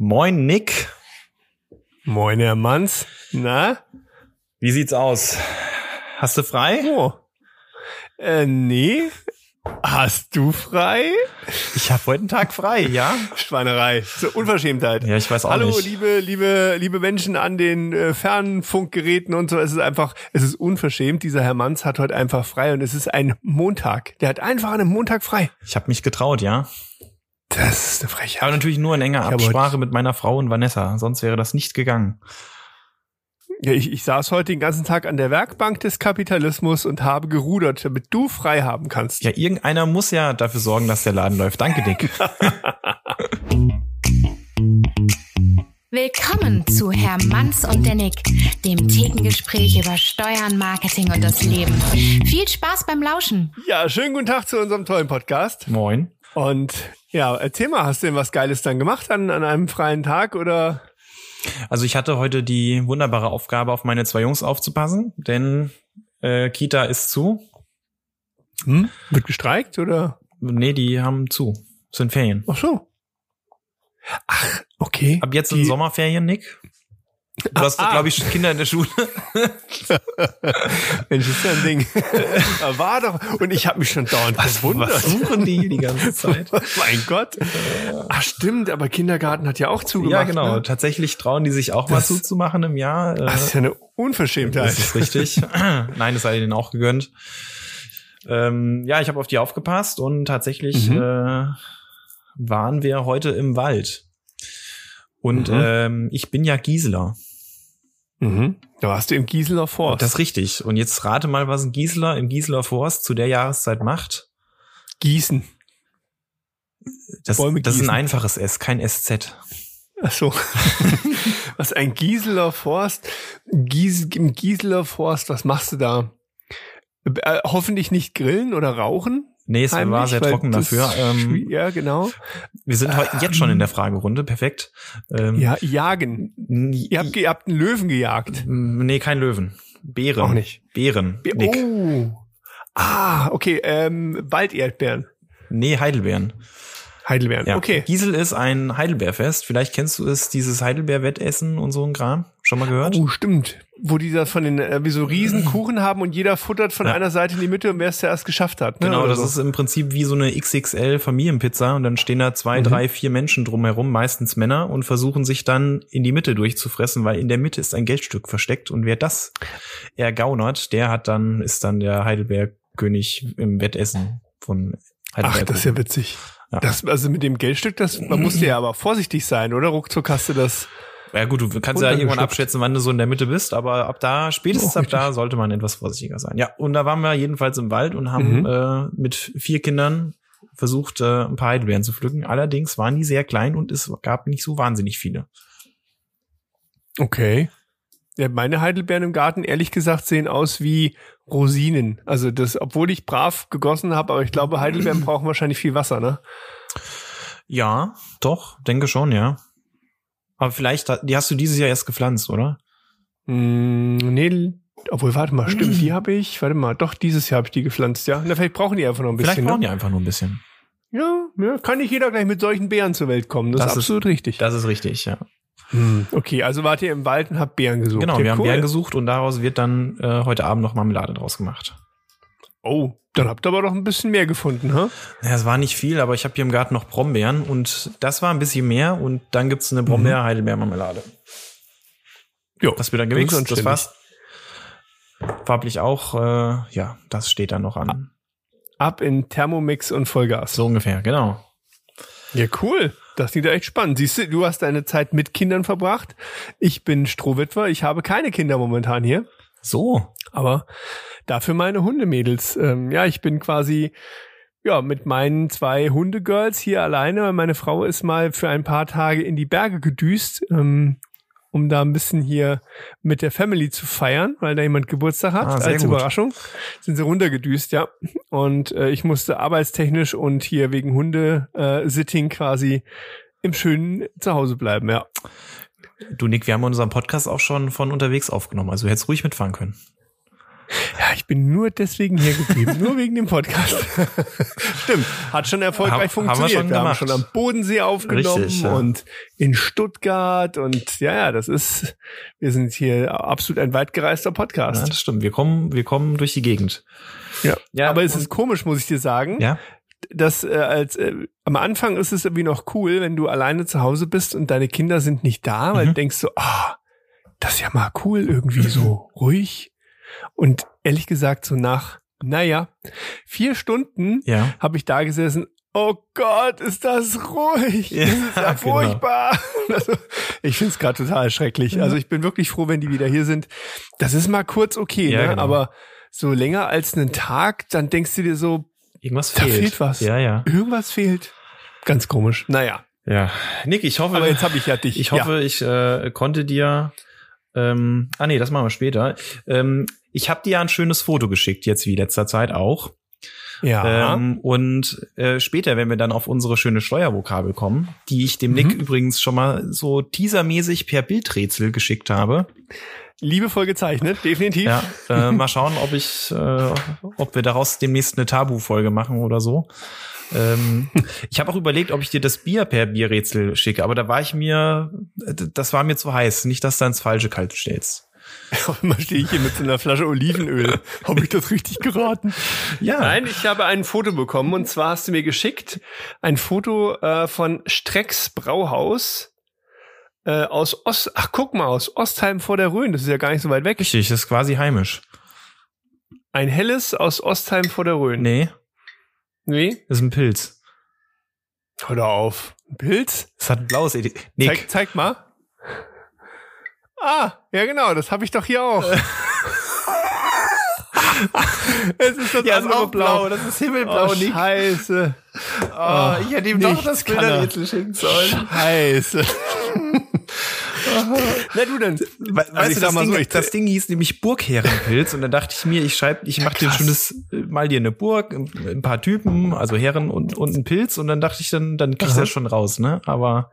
Moin, Nick. Moin, Herr Manns. Na? Wie sieht's aus? Hast du frei? Oh. Äh, nee. Hast du frei? Ich habe heute einen Tag frei, ja? Schweinerei. So Unverschämtheit. Ja, ich weiß auch Hallo, nicht. liebe, liebe, liebe Menschen an den äh, Fernfunkgeräten und so. Es ist einfach, es ist unverschämt. Dieser Herr Manns hat heute einfach frei und es ist ein Montag. Der hat einfach einen Montag frei. Ich habe mich getraut, ja. Das ist eine Frechheit. Aber natürlich nur in enger Absprache mit meiner Frau und Vanessa, sonst wäre das nicht gegangen. Ja, ich, ich saß heute den ganzen Tag an der Werkbank des Kapitalismus und habe gerudert, damit du frei haben kannst. Ja, irgendeiner muss ja dafür sorgen, dass der Laden läuft. Danke, Dick. Willkommen zu Herr Manns und der Nick, dem Thekengespräch über Steuern, Marketing und das Leben. Viel Spaß beim Lauschen. Ja, schönen guten Tag zu unserem tollen Podcast. Moin. Und ja, erzähl mal, hast du denn was Geiles dann gemacht an, an einem freien Tag oder? Also ich hatte heute die wunderbare Aufgabe, auf meine zwei Jungs aufzupassen, denn äh, Kita ist zu. Hm? Wird gestreikt oder? Nee, die haben zu. Sind Ferien. Ach so. Ach, okay. Ab jetzt Die- sind Sommerferien, Nick. Du hast, Ah. glaube ich, Kinder in der Schule. Mensch, ist ja ein Ding. Da War doch. Und ich habe mich schon dauernd gewundert. Was suchen die die ganze Zeit? mein Gott. Ach stimmt, aber Kindergarten hat ja auch zugemacht. ja, genau. Ne? Tatsächlich trauen die sich auch mal Das- zuzumachen im Jahr. Äh, Das ist ja eine Unverschämtheit. Das ist richtig. Nein, das sei denen auch gegönnt. Ähm, ja, ich habe auf die aufgepasst und tatsächlich Mhm. äh, waren wir heute im Wald. Und Mhm. ähm, ich bin ja Gisela. Mhm. Da warst du im Gieseler Forst. Das ist richtig. Und jetzt rate mal, was ein Gisela im Gisela Forst zu der Jahreszeit macht. Gießen. Das, Bäume das ist ein einfaches S, kein SZ. Ach so. was ein Gieseler Forst? Gies, Im Gieseler Forst, was machst du da? Äh, hoffentlich nicht grillen oder rauchen. Nee, es war heimlich, sehr weil trocken dafür. Ähm, ja, genau. wir sind heute jetzt schon in der Fragerunde. Perfekt. Ähm, Ja, jagen. Ihr habt, ihr habt einen Löwen gejagt. Nee, kein Löwen. Bären. Auch nicht. Bären. Be- Nick. Oh. Ah, okay. Ähm, Walderdbeeren. Nee, Heidelbeeren. Heidelbeeren. Ja. Okay. Giesel ist ein Heidelbeerfest. Vielleicht kennst du es, dieses Heidelbeer-Wettessen und so ein Kram. Schon mal gehört? Oh, stimmt. Wo die das von den, äh, wie so riesen Kuchen haben und jeder futtert von Ja. einer Seite in die Mitte und wer es zuerst geschafft hat. Ne? Genau, Oder das so. ist im Prinzip wie so eine XXL Familienpizza und dann stehen da zwei, Mhm. drei, vier Menschen drumherum, meistens Männer, und versuchen sich dann in die Mitte durchzufressen, weil in der Mitte ist ein Geldstück versteckt und wer das ergaunert, der hat dann, ist dann der Heidelbeerkönig im Wettessen von Heidelberg. Ach, das ist ja witzig. Ja. Das, also mit dem Geldstück, das, man musste ja aber vorsichtig sein, oder? Ruckzuck hast du das. Ja gut, du kannst ja irgendwann abschätzen, wann du so in der Mitte bist, aber ab da, spätestens Oh, ab da sollte man etwas vorsichtiger sein. Ja, und da waren wir jedenfalls im Wald und haben Mhm. äh, mit vier Kindern versucht, äh, ein paar Heidelbeeren zu pflücken. Allerdings waren die sehr klein und es gab nicht so wahnsinnig viele. Okay. Ja, meine Heidelbeeren im Garten, ehrlich gesagt, sehen aus wie Rosinen. Also das, obwohl ich brav gegossen habe, aber ich glaube, Heidelbeeren brauchen wahrscheinlich viel Wasser, ne? Ja, doch, denke schon, ja. Aber vielleicht, die hast du dieses Jahr erst gepflanzt, oder? Mm, nee, obwohl, warte mal, stimmt, die habe ich, warte mal, doch, dieses Jahr habe ich die gepflanzt, ja. Na, vielleicht brauchen die einfach noch ein Vielleicht bisschen. brauchen ne? die einfach nur ein bisschen. Ja, ja, kann nicht jeder gleich mit solchen Beeren zur Welt kommen. Das, Das ist ist- absolut richtig. Das ist richtig, ja. Hm, Okay, also wart ihr im Wald und habt Beeren gesucht. Genau, ja, wir haben cool. Beeren gesucht und daraus wird dann äh, heute Abend noch Marmelade draus gemacht. Oh, dann habt ihr aber doch ein bisschen mehr gefunden, ha? Ja, es war nicht viel, aber ich habe hier im Garten noch Brombeeren und das war ein bisschen mehr und dann gibt's eine Brombeer-Heidelbeer-Marmelade. Jo, Das wird dann gemixt, das war's. Farblich auch, äh, ja, das steht dann noch an. Ab in Thermomix und Vollgas. So ungefähr, genau. Ja, cool. Das klingt ja echt spannend. Siehst du, du hast deine Zeit mit Kindern verbracht. Ich bin Strohwitwer. Ich habe keine Kinder momentan hier. So, Aber dafür meine Hundemädels. Ähm, ja, ich bin quasi ja mit meinen zwei Hundegirls hier alleine. weil Meine Frau ist mal für ein paar Tage in die Berge gedüst, ähm, um da ein bisschen hier mit der Family zu feiern, weil da jemand Geburtstag hat. Ah, Als gut. Überraschung sind sie runtergedüst, ja. Und äh, ich musste arbeitstechnisch und hier wegen Hundesitting quasi im schönen Zuhause bleiben, ja. du Nick, wir haben unseren Podcast auch schon von unterwegs aufgenommen, also du hättest ruhig mitfahren können. Ja, ich bin nur deswegen hier geblieben, nur wegen dem Podcast. Stimmt, hat schon erfolgreich Haben- haben wir funktioniert. schon wir haben schon am Bodensee aufgenommen Richtig, ja. und in Stuttgart und ja, ja, das ist, wir sind hier absolut ein weit gereister Ja, Podcast. das stimmt. Wir kommen, wir kommen durch die Gegend. Ja, Ja, aber es ist komisch, muss ich dir sagen. Ja. dass äh, als äh, am Anfang ist es irgendwie noch cool, wenn du alleine zu Hause bist und deine Kinder sind nicht da, weil Mhm. du denkst so, ah, das ist ja mal cool, irgendwie so ruhig. Und ehrlich gesagt, so nach, naja, vier Stunden Ja. habe ich da gesessen. Oh Gott, ist das ruhig. Ja, das ist ja genau. furchtbar. Also, ich finde es gerade total schrecklich. Also ich bin wirklich froh, wenn die wieder hier sind. Das ist mal kurz okay, Ja, ne? genau. aber so länger als einen Tag, dann denkst du dir so, Irgendwas Da fehlt. fehlt was. Ja, ja. Irgendwas fehlt. Ganz komisch. Naja, Ja. Nick, ich hoffe, aber jetzt habe ich ja dich. ich hoffe, ich äh, konnte dir. Ähm, ah nee, das machen wir später. Ähm, ich habe dir ja ein schönes Foto geschickt, jetzt wie letzter Zeit auch. ja. Ähm, und äh, später, wenn wir dann auf unsere schöne Steuervokabel kommen, die ich dem Nick Mhm. übrigens schon mal so teasermäßig per Bildrätsel geschickt habe. Liebevoll gezeichnet, definitiv. Ja, äh, mal schauen, ob ich, äh, ob wir daraus demnächst eine Tabu-Folge machen oder so. Ähm, ich habe auch überlegt, ob ich dir das Bier per Bierrätsel schicke, aber da war ich mir, das war mir zu heiß. Nicht, dass du ins falsche Kalt stellst. Mal stehe ich hier mit so einer Flasche Olivenöl. habe ich das richtig geraten? Ja. Nein, ich habe ein Foto bekommen und zwar hast du mir geschickt ein Foto äh, von Strecks Brauhaus äh, aus Ost. Ach, guck mal aus Ostheim vor der Rhön. Das ist ja gar nicht so weit weg. Richtig, das ist quasi heimisch. Ein helles aus Ostheim vor der Rhön. Nee, Nee? das ist ein Pilz. Hör auf. Ein Pilz? Das hat ein blaues Etikett. Nick, Zeig, zeig mal. Ah, ja genau, das habe ich doch hier auch. es ist das ja, ist andere auch blau. Das ist himmelblau, Oh, Nick. Scheiße. Oh, ich hätte ihm doch das er. Bilderrätsel schicken sollen. Scheiße. Na du dann. We- Also weißt ich du, das, mal Ding, so, ich- das Ding hieß nämlich Burgherrenpilz und dann dachte ich mir, ich schreibe, ich mache dir ein schönes, äh, mal dir eine Burg, ein ein paar Typen, also Herren und, und ein Pilz und dann dachte ich, dann, dann kriegst du das schon raus, ne? Aber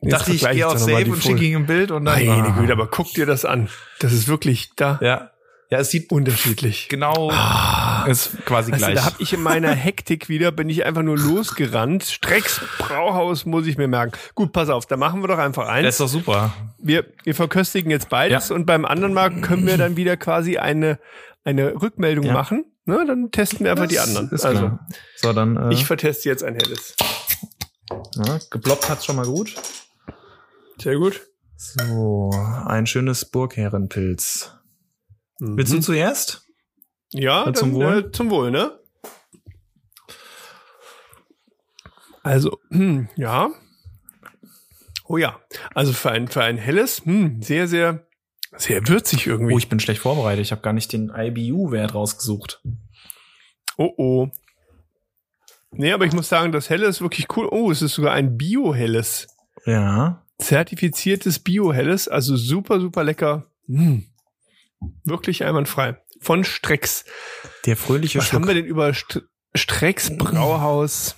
Jetzt dachte ich, vergleich gehe ich auf die und schicke ihm ein Bild und dann. Meine Ah. Güte, aber guck dir das an. Das ist wirklich da Ja. Ja, es sieht unterschiedlich. genau, ist quasi du, gleich. da habe ich in meiner Hektik wieder, bin ich einfach nur losgerannt. Strecks Brauhaus muss ich mir merken. Gut, pass auf, da machen wir doch einfach das eins. ist doch super. wir, wir verköstigen jetzt beides Ja. und beim anderen Mal können wir dann wieder quasi eine, eine Rückmeldung Ja. machen. Ne, dann testen wir einfach die Das anderen. Ist also, klar. So, dann, äh, ich verteste jetzt ein helles. ja, geploppt hat's schon mal gut. Sehr gut. So, ein schönes Burgherrenpilz. Willst du zuerst? Ja, Dann zum Wohl? Äh, zum Wohl, ne? Also, hm, ja. Oh ja. Also für ein, für ein helles, hm, sehr, sehr, sehr würzig irgendwie. Oh, ich bin schlecht vorbereitet. Ich habe gar nicht den IBU-Wert rausgesucht. Oh oh. Nee, aber ich muss sagen, das helle ist wirklich cool. Oh, es ist sogar ein Bio-helles. Ja. Zertifiziertes Bio-helles. Also super, super lecker. Hm. Wirklich einwandfrei. Von Strecks. Der fröhliche Was Schluck. haben wir denn über St Strecks Brauhaus?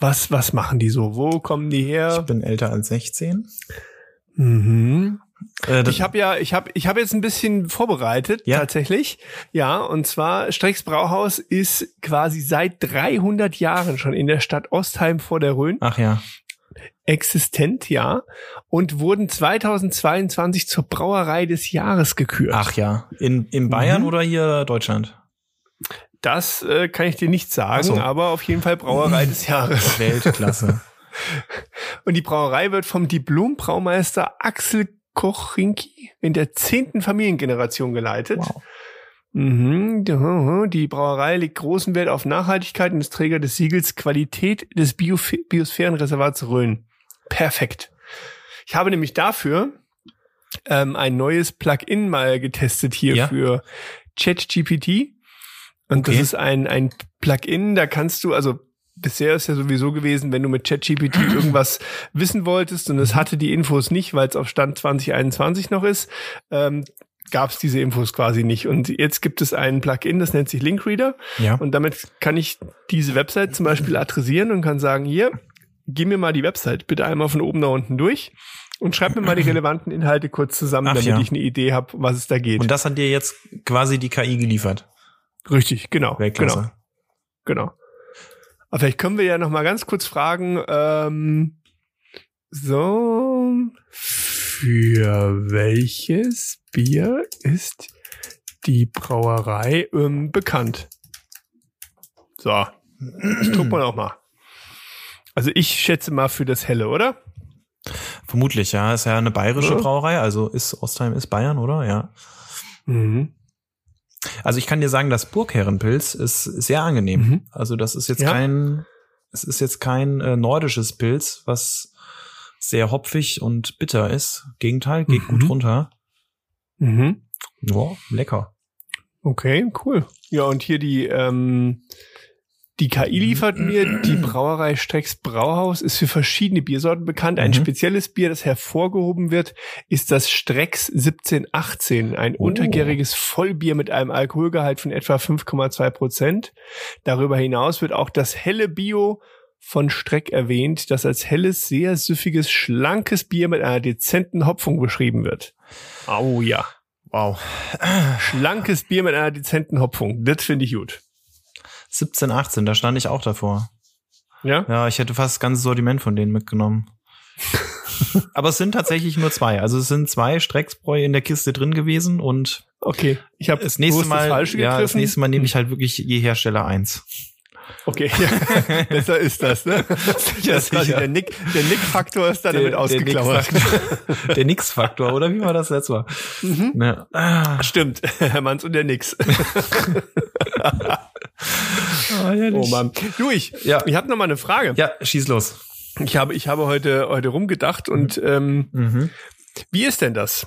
Was, was machen die so? Wo kommen die Ich her? bin älter als 16. Mhm. Äh, Ich habe ja, ich habe, ich habe jetzt ein bisschen vorbereitet Ja. tatsächlich. Ja, und zwar Strecks Brauhaus ist quasi seit 300 Jahren schon in der Stadt Ostheim vor der Rhön Ach ja. Existent, ja, und wurden 2022 zur Brauerei des Jahres gekürt. Ach ja. In, in Bayern Mhm. oder hier Deutschland? Das äh, kann ich dir nicht sagen, so. aber auf jeden Fall Brauerei des Jahres. Weltklasse. Und die Brauerei wird vom Diplom-Braumeister Axel Kochinki in der zehnten Familiengeneration geleitet. Wow. Mhm, die- Brauerei legt großen Wert auf Nachhaltigkeit und ist Träger des Siegels Qualität des Biof Biosphärenreservats Rhön. Perfekt. Ich habe nämlich dafür ähm, ein neues Plugin mal getestet hier Ja. für ChatGPT. Und das Okay. ist ein, ein Plugin, da kannst du, also bisher ist ja sowieso gewesen, wenn du mit ChatGPT irgendwas wissen wolltest und es hatte die Infos nicht, weil es auf Stand 2021 noch ist, ähm, gab es diese Infos quasi nicht. Und jetzt gibt es ein Plugin, das nennt sich Linkreader. Ja. Und damit kann ich diese Website zum Beispiel adressieren und kann sagen, hier, geh mir mal die Website bitte einmal von oben nach unten durch und schreib mir mal die relevanten Inhalte kurz zusammen, Ach damit ja. ich eine Idee habe, was es da geht. Und das hat dir jetzt quasi die KI geliefert. Richtig, genau. Weltklasse. Genau. genau. Aber vielleicht können wir ja noch mal ganz kurz fragen, ähm, so, für welches Bier ist die Brauerei ähm, bekannt? So, guck mal auch mal. Also ich schätze mal für das Helle, oder? Vermutlich, ja. Ist ja eine bayerische Ja. Brauerei, also ist Ostheim ist Bayern, oder? Ja. Mhm. Also ich kann dir sagen, das Burgherrenpilz ist sehr angenehm. Mhm. Also das ist jetzt Ja. kein, es ist jetzt kein äh, nordisches Pilz, was sehr hopfig und bitter ist. Gegenteil, geht Mhm. gut runter. Mhm. Ja, lecker. Okay, cool. Ja, und hier die, ähm, die KI liefert mir, die Brauerei Strecks Brauhaus ist für verschiedene Biersorten bekannt. Ein Mhm. spezielles Bier, das hervorgehoben wird, ist das Strecks 1718, ein Oh. untergäriges Vollbier mit einem Alkoholgehalt von etwa 5,2 Prozent. Darüber hinaus wird auch das helle Bio von Streck erwähnt, das als helles, sehr süffiges, schlankes Bier mit einer dezenten Hopfung beschrieben wird. Au ja. Wow. Schlankes Bier mit einer dezenten Hopfung. Das finde ich gut. 17, 18, da stand ich auch davor. Ja? Ja, ich hätte fast das ganze Sortiment von denen mitgenommen. Aber es sind tatsächlich nur zwei. Also es sind zwei Strecksbräu in der Kiste drin gewesen und Okay. Ich habe das nächste Mal, Falsche ja, das nächste Mal nehme ich halt wirklich je Hersteller eins. Okay, ja. besser ist das, ne? Das ist quasi der Nick, der Nick-Faktor ist da damit ausgeklammert. Der Nix-Faktor, oder wie war das letztes Mal? Mhm. Ja. Ah, Stimmt, Herr Manns und der Nix. herrlich. Oh Mann. Du, ich, Ja. ich habe noch mal eine Frage. Ja, schieß los. Ich habe, ich habe heute, heute rumgedacht und ähm, Mhm. wie ist denn das?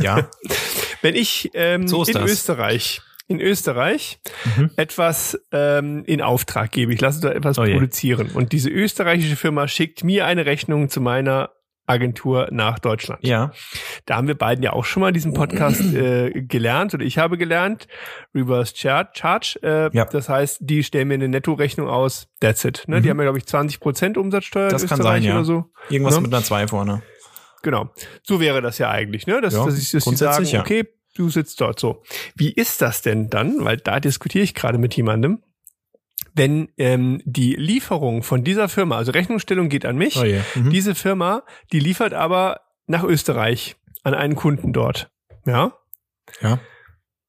Ja. Wenn ich ähm, So in das. Österreich, in Österreich Mhm. etwas ähm, in Auftrag gebe, ich lasse da etwas Oh je. produzieren und diese österreichische Firma schickt mir eine Rechnung zu meiner Agentur nach Deutschland. Ja. Da haben wir beiden ja auch schon mal in diesem Podcast äh, gelernt oder ich habe gelernt, Reverse Char- Charge. Äh, Ja. Das heißt, die stellen mir eine Nettorechnung aus, that's it. Ne? Die Mhm. haben ja, glaube ich, 20% Umsatzsteuer Das in kann Österreich sein, ja. oder so. Irgendwas Ne? mit einer 2 vorne. Genau. So wäre das ja eigentlich, ne? Dass, Ja, dass, ich, dass sie sagen, ja. okay, du sitzt dort so. Wie ist das denn dann? Weil da diskutiere ich gerade mit jemandem. Wenn ähm, die Lieferung von dieser Firma, also Rechnungsstellung geht an mich, Oh je. Mhm. diese Firma, die liefert aber nach Österreich an einen Kunden dort. Ja? Ja.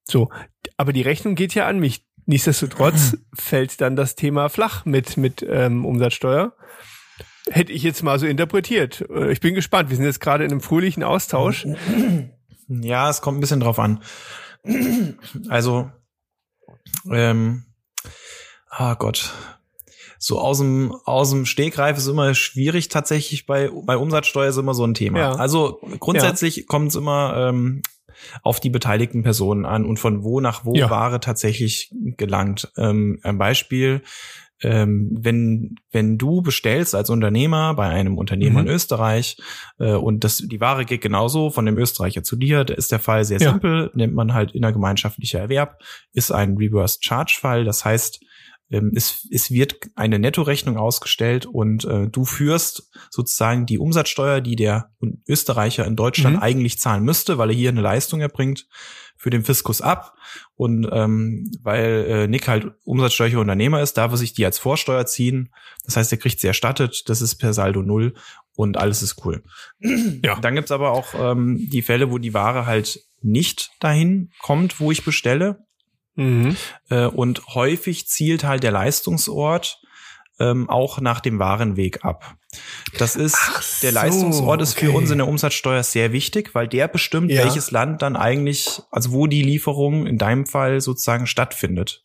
So. Aber die Rechnung geht ja an mich. Nichtsdestotrotz fällt dann das Thema flach mit, mit ähm, Umsatzsteuer. Hätte ich jetzt mal so interpretiert. Äh, Ich bin gespannt. Wir sind jetzt gerade in einem fröhlichen Austausch. Ja, es kommt ein bisschen drauf an. Also, ähm, ah Gott. So aus dem, aus dem Stegreif ist immer schwierig tatsächlich bei, bei Umsatzsteuer ist immer so ein Thema. Ja. Also grundsätzlich kommt es immer ähm, auf die beteiligten Personen an und von wo nach wo Ja. Ware tatsächlich gelangt. Ähm, ein Beispiel, ähm, wenn, wenn du bestellst als Unternehmer bei einem Unternehmer Mhm. in Österreich äh, und das, die Ware geht genauso von dem Österreicher zu dir, da ist der Fall sehr Ja. simpel, nennt man halt innergemeinschaftlicher Erwerb, ist ein Reverse Charge Fall, das heißt, ähm, es, es wird eine Nettorechnung ausgestellt und äh, du führst sozusagen die Umsatzsteuer, die der Österreicher in Deutschland Mhm. eigentlich zahlen müsste, weil er hier eine Leistung erbringt, für den Fiskus ab. Und ähm, weil äh, Nick halt umsatzsteuerlicher Unternehmer ist, darf er sich die als Vorsteuer ziehen. Das heißt, er kriegt sie erstattet. Das ist per Saldo null und alles ist cool. Ja. Dann gibt's aber auch ähm, die Fälle, wo die Ware halt nicht dahin kommt, wo ich bestelle. Mhm. Äh, und häufig zielt halt der Leistungsort ähm, auch nach dem Warenweg ab. Das ist, Ach der so, Leistungsort ist für okay. uns in der Umsatzsteuer sehr wichtig, weil der bestimmt, Ja. welches Land dann eigentlich, also wo die Lieferung in deinem Fall sozusagen stattfindet.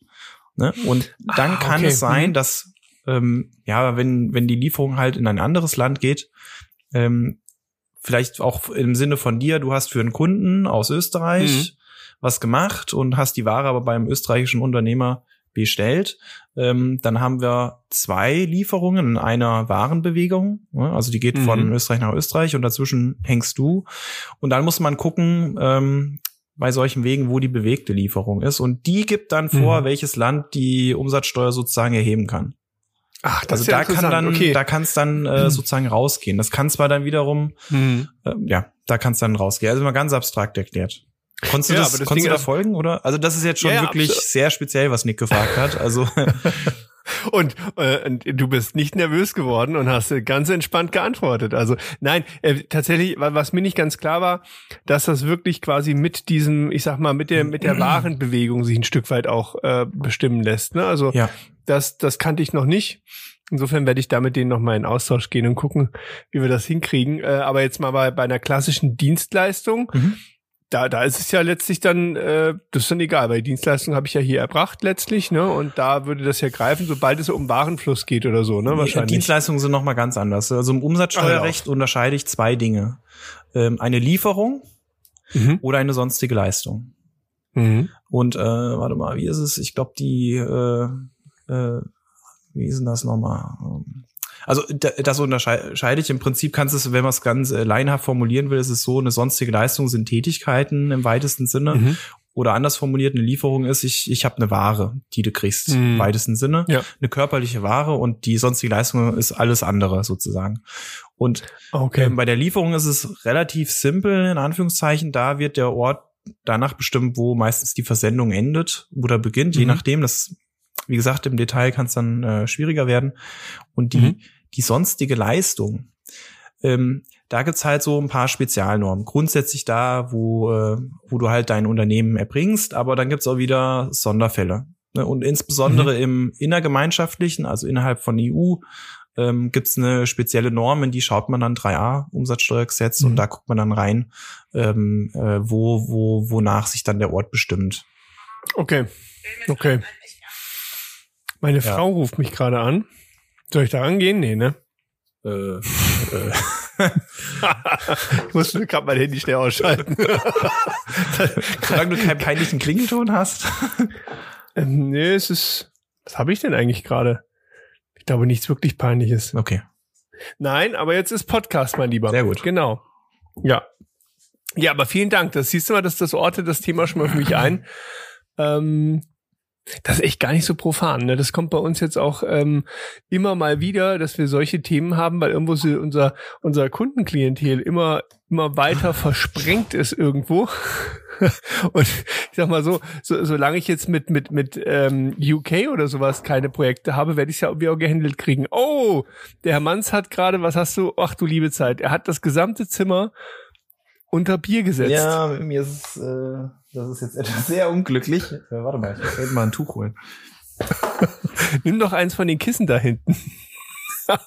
Ne? Und dann Ah, kann okay. es sein, Mhm. dass, ähm, ja, wenn, wenn die Lieferung halt in ein anderes Land geht, ähm, vielleicht auch im Sinne von dir, du hast für einen Kunden aus Österreich Mhm. was gemacht und hast die Ware aber beim österreichischen Unternehmer bestellt. Ähm, dann haben wir zwei Lieferungen in einer Warenbewegung. ne? Also die geht von Mhm. Österreich nach Österreich und dazwischen hängst du. Und dann muss man gucken, ähm, bei solchen Wegen, wo die bewegte Lieferung ist. Und die gibt dann vor, Mhm. welches Land die Umsatzsteuer sozusagen erheben kann. Ach, das Also ist ja da kann dann, okay. da kann es dann äh, sozusagen rausgehen. Das kann zwar dann wiederum, Mhm. äh, ja, da kann es dann rausgehen. Also mal ganz abstrakt erklärt. Konntest du, Ja, das, konntest Ding du da folgen, oder? Also das ist jetzt schon Ja, wirklich absolut. sehr speziell, was Nick gefragt hat. Also Und, äh, du bist nicht nervös geworden und hast äh, ganz entspannt geantwortet. Also nein, äh, tatsächlich, wa- was mir nicht ganz klar war, dass das wirklich quasi mit diesem, ich sag mal, mit der mit der Warenbewegung sich ein Stück weit auch äh, bestimmen lässt. Ne? Also ja, das das kannte ich noch nicht. Insofern werde ich da mit denen nochmal in Austausch gehen und gucken, wie wir das hinkriegen. Äh, aber jetzt mal bei, bei einer klassischen Dienstleistung, Mhm. Da, da ist es ja letztlich dann, äh, das ist dann egal, weil die Dienstleistung habe ich ja hier erbracht letztlich, ne? Und da würde das ja greifen, sobald es um Warenfluss geht oder so, ne? Wahrscheinlich. Dienstleistungen sind nochmal ganz anders. Also im Umsatzsteuerrecht unterscheide ich zwei Dinge. Ähm, eine Lieferung Mhm. oder eine sonstige Leistung. Mhm. Und äh, warte mal, wie ist es? Ich glaube, die, äh, äh, wie ist denn das nochmal? Ähm, Also da- das unterscheide ich im Prinzip, kannst du es, wenn man es ganz äh, laienhaft formulieren will, ist es so, eine sonstige Leistung sind Tätigkeiten im weitesten Sinne. Mhm. Oder anders formuliert, eine Lieferung ist, ich, ich habe eine Ware, die du kriegst, Mhm. im weitesten Sinne. Ja. Eine körperliche Ware und die sonstige Leistung ist alles andere sozusagen. Und Okay. ähm, bei der Lieferung ist es relativ simpel, in Anführungszeichen. Da wird der Ort danach bestimmt, wo meistens die Versendung endet oder beginnt, je Mhm. nachdem. Das, wie gesagt, im Detail kann es dann äh, schwieriger werden. Und die, Mhm. Die sonstige Leistung, ähm, da gibt's halt so ein paar Spezialnormen. Grundsätzlich da, wo, äh, wo du halt dein Unternehmen erbringst, aber dann gibt's auch wieder Sonderfälle. Ne? Und insbesondere im innergemeinschaftlichen, also innerhalb von EU, ähm, gibt's eine spezielle Norm, in die schaut man dann 3a Umsatzsteuergesetz Mhm. und da guckt man dann rein, ähm, äh, wo, wo, wonach sich dann der Ort bestimmt. Okay. Okay. Meine Ja. Frau ruft mich gerade an. Soll ich da rangehen? Nee, ne? Äh, äh, ich musste gerade mein Handy schnell ausschalten. solange du keinen peinlichen Klingelton hast. ähm, nee, es ist. Was habe ich denn eigentlich gerade? Ich glaube nichts wirklich peinliches. Okay. Nein, aber jetzt ist Podcast, mein Lieber. Sehr gut. Genau. Ja. Ja, aber vielen Dank. Das siehst du mal, dass das Orte das Thema schon mal für mich ein. Ähm, das ist echt gar nicht so profan. Ne? Das kommt bei uns jetzt auch ähm, immer mal wieder, dass wir solche Themen haben, weil irgendwo so unser unser Kundenklientel immer immer weiter versprengt ist irgendwo. Und ich sag mal so, so solange ich jetzt mit mit mit ähm, UK oder sowas keine Projekte habe, werde ich es ja irgendwie auch gehandelt kriegen. Oh, der Herr Manns hat gerade, was hast du? Ach du liebe Zeit, er hat das gesamte Zimmer unter Bier gesetzt. Ja, mir ist es, äh, das ist jetzt etwas sehr unglücklich. Äh, warte mal, ich muss mal ein Tuch holen. Nimm doch eins von den Kissen da hinten.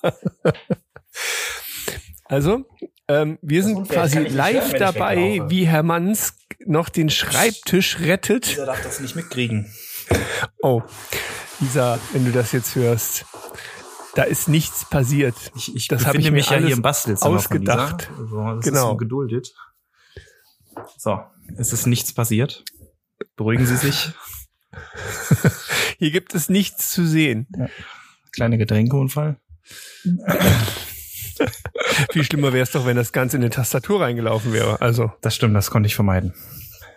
also, ähm, wir sind quasi live dabei, wie Herr Manns noch den Schreibtisch rettet. Dieser darf das nicht mitkriegen. Oh, Lisa, wenn du das jetzt hörst, da ist nichts passiert. Ich, ich Das hab befinde ich mir mich ja hier im Bastelzimmer ausgedacht. Von Lisa. Also, das Genau. Ist so geduldet. So, es ist nichts passiert. Beruhigen Sie sich. Hier gibt es nichts zu sehen. Kleiner Getränkeunfall. Viel schlimmer wäre es doch, wenn das Ganze in eine Tastatur reingelaufen wäre. Also, Das stimmt, das konnte ich vermeiden.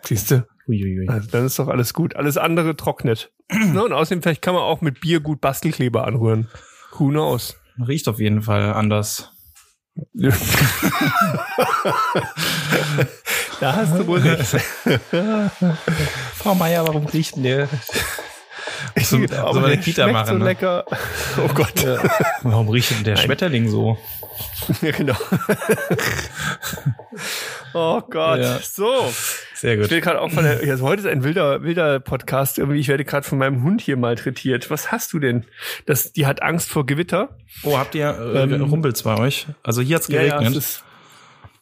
siehst du, Uiuiui. also dann ist doch alles gut. Alles andere trocknet. ne? Und außerdem, vielleicht kann man auch mit Bier gut Bastelkleber anrühren. Who knows? Riecht auf jeden Fall anders. da hast du wohl recht. Frau Meier, warum riecht denn der? So, so Aber eine der Kita machen. so ne? lecker. Oh Gott. Warum riecht denn der Nein. Schmetterling so? Ja, genau. oh Gott. Ja. So. Sehr Ich gut. werde gerade auch von der, also heute ist ein wilder, wilder Podcast. Irgendwie, ich werde gerade von meinem Hund hier malträtiert. Was hast du denn? Das, die hat Angst vor Gewitter. Oh, habt ihr äh, Ähm, Rumpelt's bei euch? Also hier hat's geregnet. äh,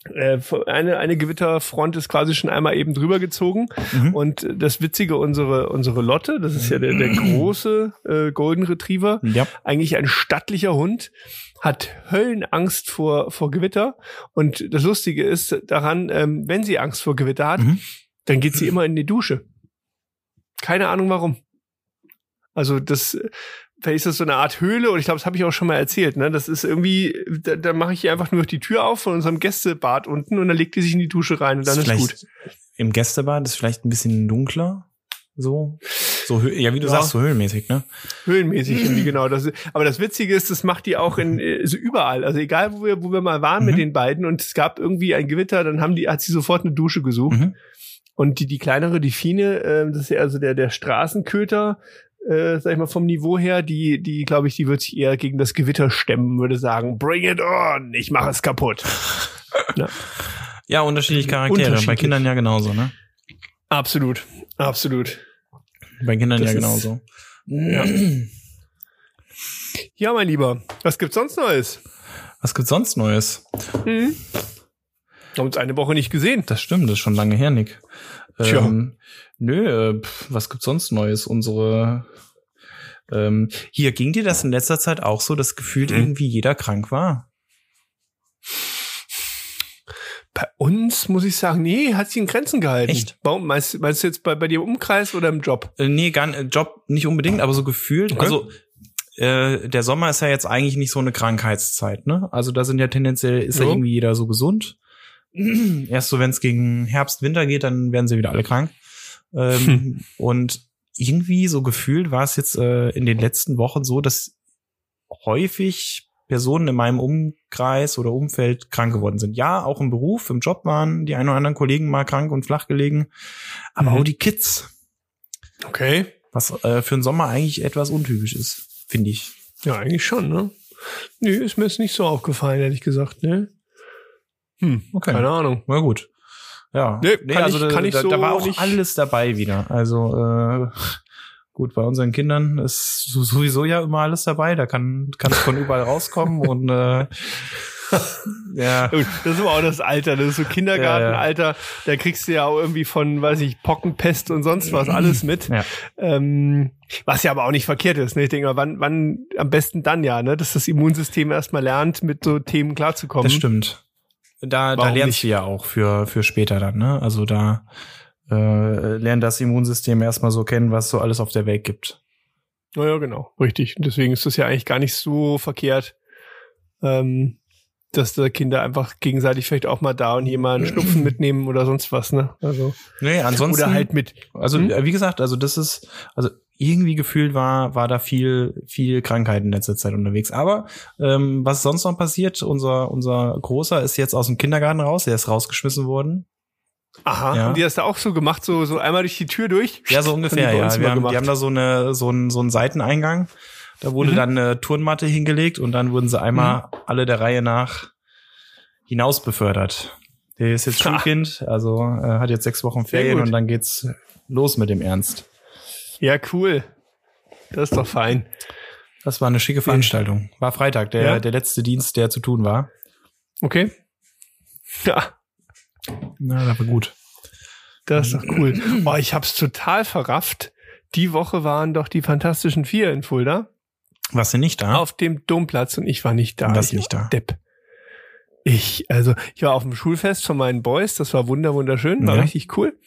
eine, eine Gewitterfront ist quasi schon einmal eben drüber gezogen. Mhm. Und das Witzige, unsere, unsere Lotte, das ist ja der, der große äh, Golden Retriever, ja. eigentlich ein stattlicher Hund, hat Höllenangst vor, vor Gewitter. Und das Lustige ist daran, ähm, wenn sie Angst vor Gewitter hat, Mhm. dann geht sie immer in die Dusche. Keine Ahnung warum. Also das, vielleicht ist das so eine Art Höhle und ich glaube, das habe ich auch schon mal erzählt. Ne? Das ist irgendwie, da, da mache ich einfach nur die Tür auf von unserem Gästebad unten und dann legt die sich in die Dusche rein und dann ist, vielleicht gut. Im Gästebad ist vielleicht ein bisschen dunkler. So, so ja, wie du Ja. sagst, so höhlenmäßig, ne? Höhenmäßig irgendwie genau. Das, ist- aber das Witzige ist, das macht die auch in äh, so überall. Also egal, wo wir, wo wir mal waren mit Mhm. den beiden und es gab irgendwie ein Gewitter, dann haben die, hat sie sofort eine Dusche gesucht. Mhm. Und die, die kleinere, die Fine, äh, das ist ja also der, der Straßenköter, äh, sag ich mal, vom Niveau her, die, die, glaube ich, die wird sich eher gegen das Gewitter stemmen, würde sagen, bring it on, ich mache es kaputt. Ja, unterschiedliche Charaktere. Bei Unterschiedlich. Kindern ja genauso, ne? Absolut, absolut. Bei Kindern Das ja genauso. Ja. Ja, mein Lieber, was gibt's sonst Neues? Was gibt's sonst Neues? Hm? Haben uns eine Woche nicht gesehen. Das stimmt, das ist schon lange her, Nick. Tja. Ähm, nö, äh, pf, was gibt's sonst Neues? Unsere ähm, hier ging dir das in letzter Zeit auch so, dass gefühlt Mhm. irgendwie jeder krank war. Bei uns muss ich sagen, nee, hat sich in Grenzen gehalten. Echt? Warum, meinst, meinst du jetzt bei, bei dir im Umkreis oder im Job? Äh, nee, gar nicht, Job nicht unbedingt, aber so gefühlt. Okay. Also äh, der Sommer ist ja jetzt eigentlich nicht so eine Krankheitszeit, ne? Also da sind ja tendenziell ist Ja. irgendwie jeder so gesund. Erst so, wenn es gegen Herbst, Winter geht, dann werden sie wieder alle krank. Ähm, Und irgendwie so gefühlt war es jetzt äh, in den letzten Wochen so, dass häufig Personen in meinem Umkreis oder Umfeld krank geworden sind. Ja, auch im Beruf, im Job waren die ein oder anderen Kollegen mal krank und flach gelegen, aber Mhm. auch die Kids Okay. was äh, für den Sommer eigentlich etwas untypisch ist, finde ich. Ja, eigentlich schon, ne? Nee, ist mir jetzt nicht so aufgefallen, ehrlich gesagt, ne? Hm, Okay. keine Ahnung. Na gut. Ja. Nee, kann ich- da, da, so da war auch nicht- alles dabei wieder. Also äh, gut, bei unseren Kindern ist so- sowieso ja immer alles dabei. Da kann kann es von überall rauskommen und äh, ja. Das ist aber auch das Alter, das ist so Kindergartenalter, da kriegst du ja auch irgendwie von, weiß ich, Pockenpest und sonst was alles mit. Ja. Ähm, was ja aber auch nicht verkehrt ist. Ne? Ich denke mal, wann, wann am besten dann ja, ne? dass das Immunsystem erstmal lernt, mit so Themen klarzukommen. Das stimmt. Da, da Warum lernst nicht? du ja auch für, für später dann, ne? Also da äh, lernt das Immunsystem erstmal so kennen, was so alles auf der Welt gibt. Naja, genau, richtig. Und deswegen ist das ja eigentlich gar nicht so verkehrt, ähm, dass da Kinder einfach gegenseitig vielleicht auch mal da und hier mal einen Schnupfen mitnehmen oder sonst was, ne? Also Nee, ansonsten. oder halt mit. Also Hm? äh, wie gesagt, also das ist, also irgendwie gefühlt war war da viel viel Krankheit in letzter Zeit unterwegs. Aber ähm, was sonst noch passiert? Unser unser großer ist jetzt aus dem Kindergarten raus. Der ist rausgeschmissen worden. Aha, Ja. haben die das da auch so gemacht, so so einmal durch die Tür durch? Ja, so ungefähr. Ja, uns wir haben, die haben da so eine so einen so einen Seiteneingang. Da wurde Mhm. dann eine Turnmatte hingelegt und dann wurden sie einmal alle der Reihe nach hinaus befördert. Der ist jetzt. Schulkind, also äh, hat jetzt sechs Wochen Ferien und dann geht's los mit dem Ernst. Ja, cool. Das ist doch fein. Das war eine schicke Veranstaltung. War Freitag, der, Ja? der letzte Dienst, der zu tun war. Okay. Ja, Na, das war gut. das ist doch cool. Boah, ich hab's total verrafft. Die Woche waren doch die Fantastischen Vier in Fulda Warst du nicht da? auf dem Domplatz und ich war nicht da. Warst ich nicht da? Depp. Ich, also, ich war auf dem Schulfest von meinen Boys, das war wunder, wunderschön, war Ja. richtig cool.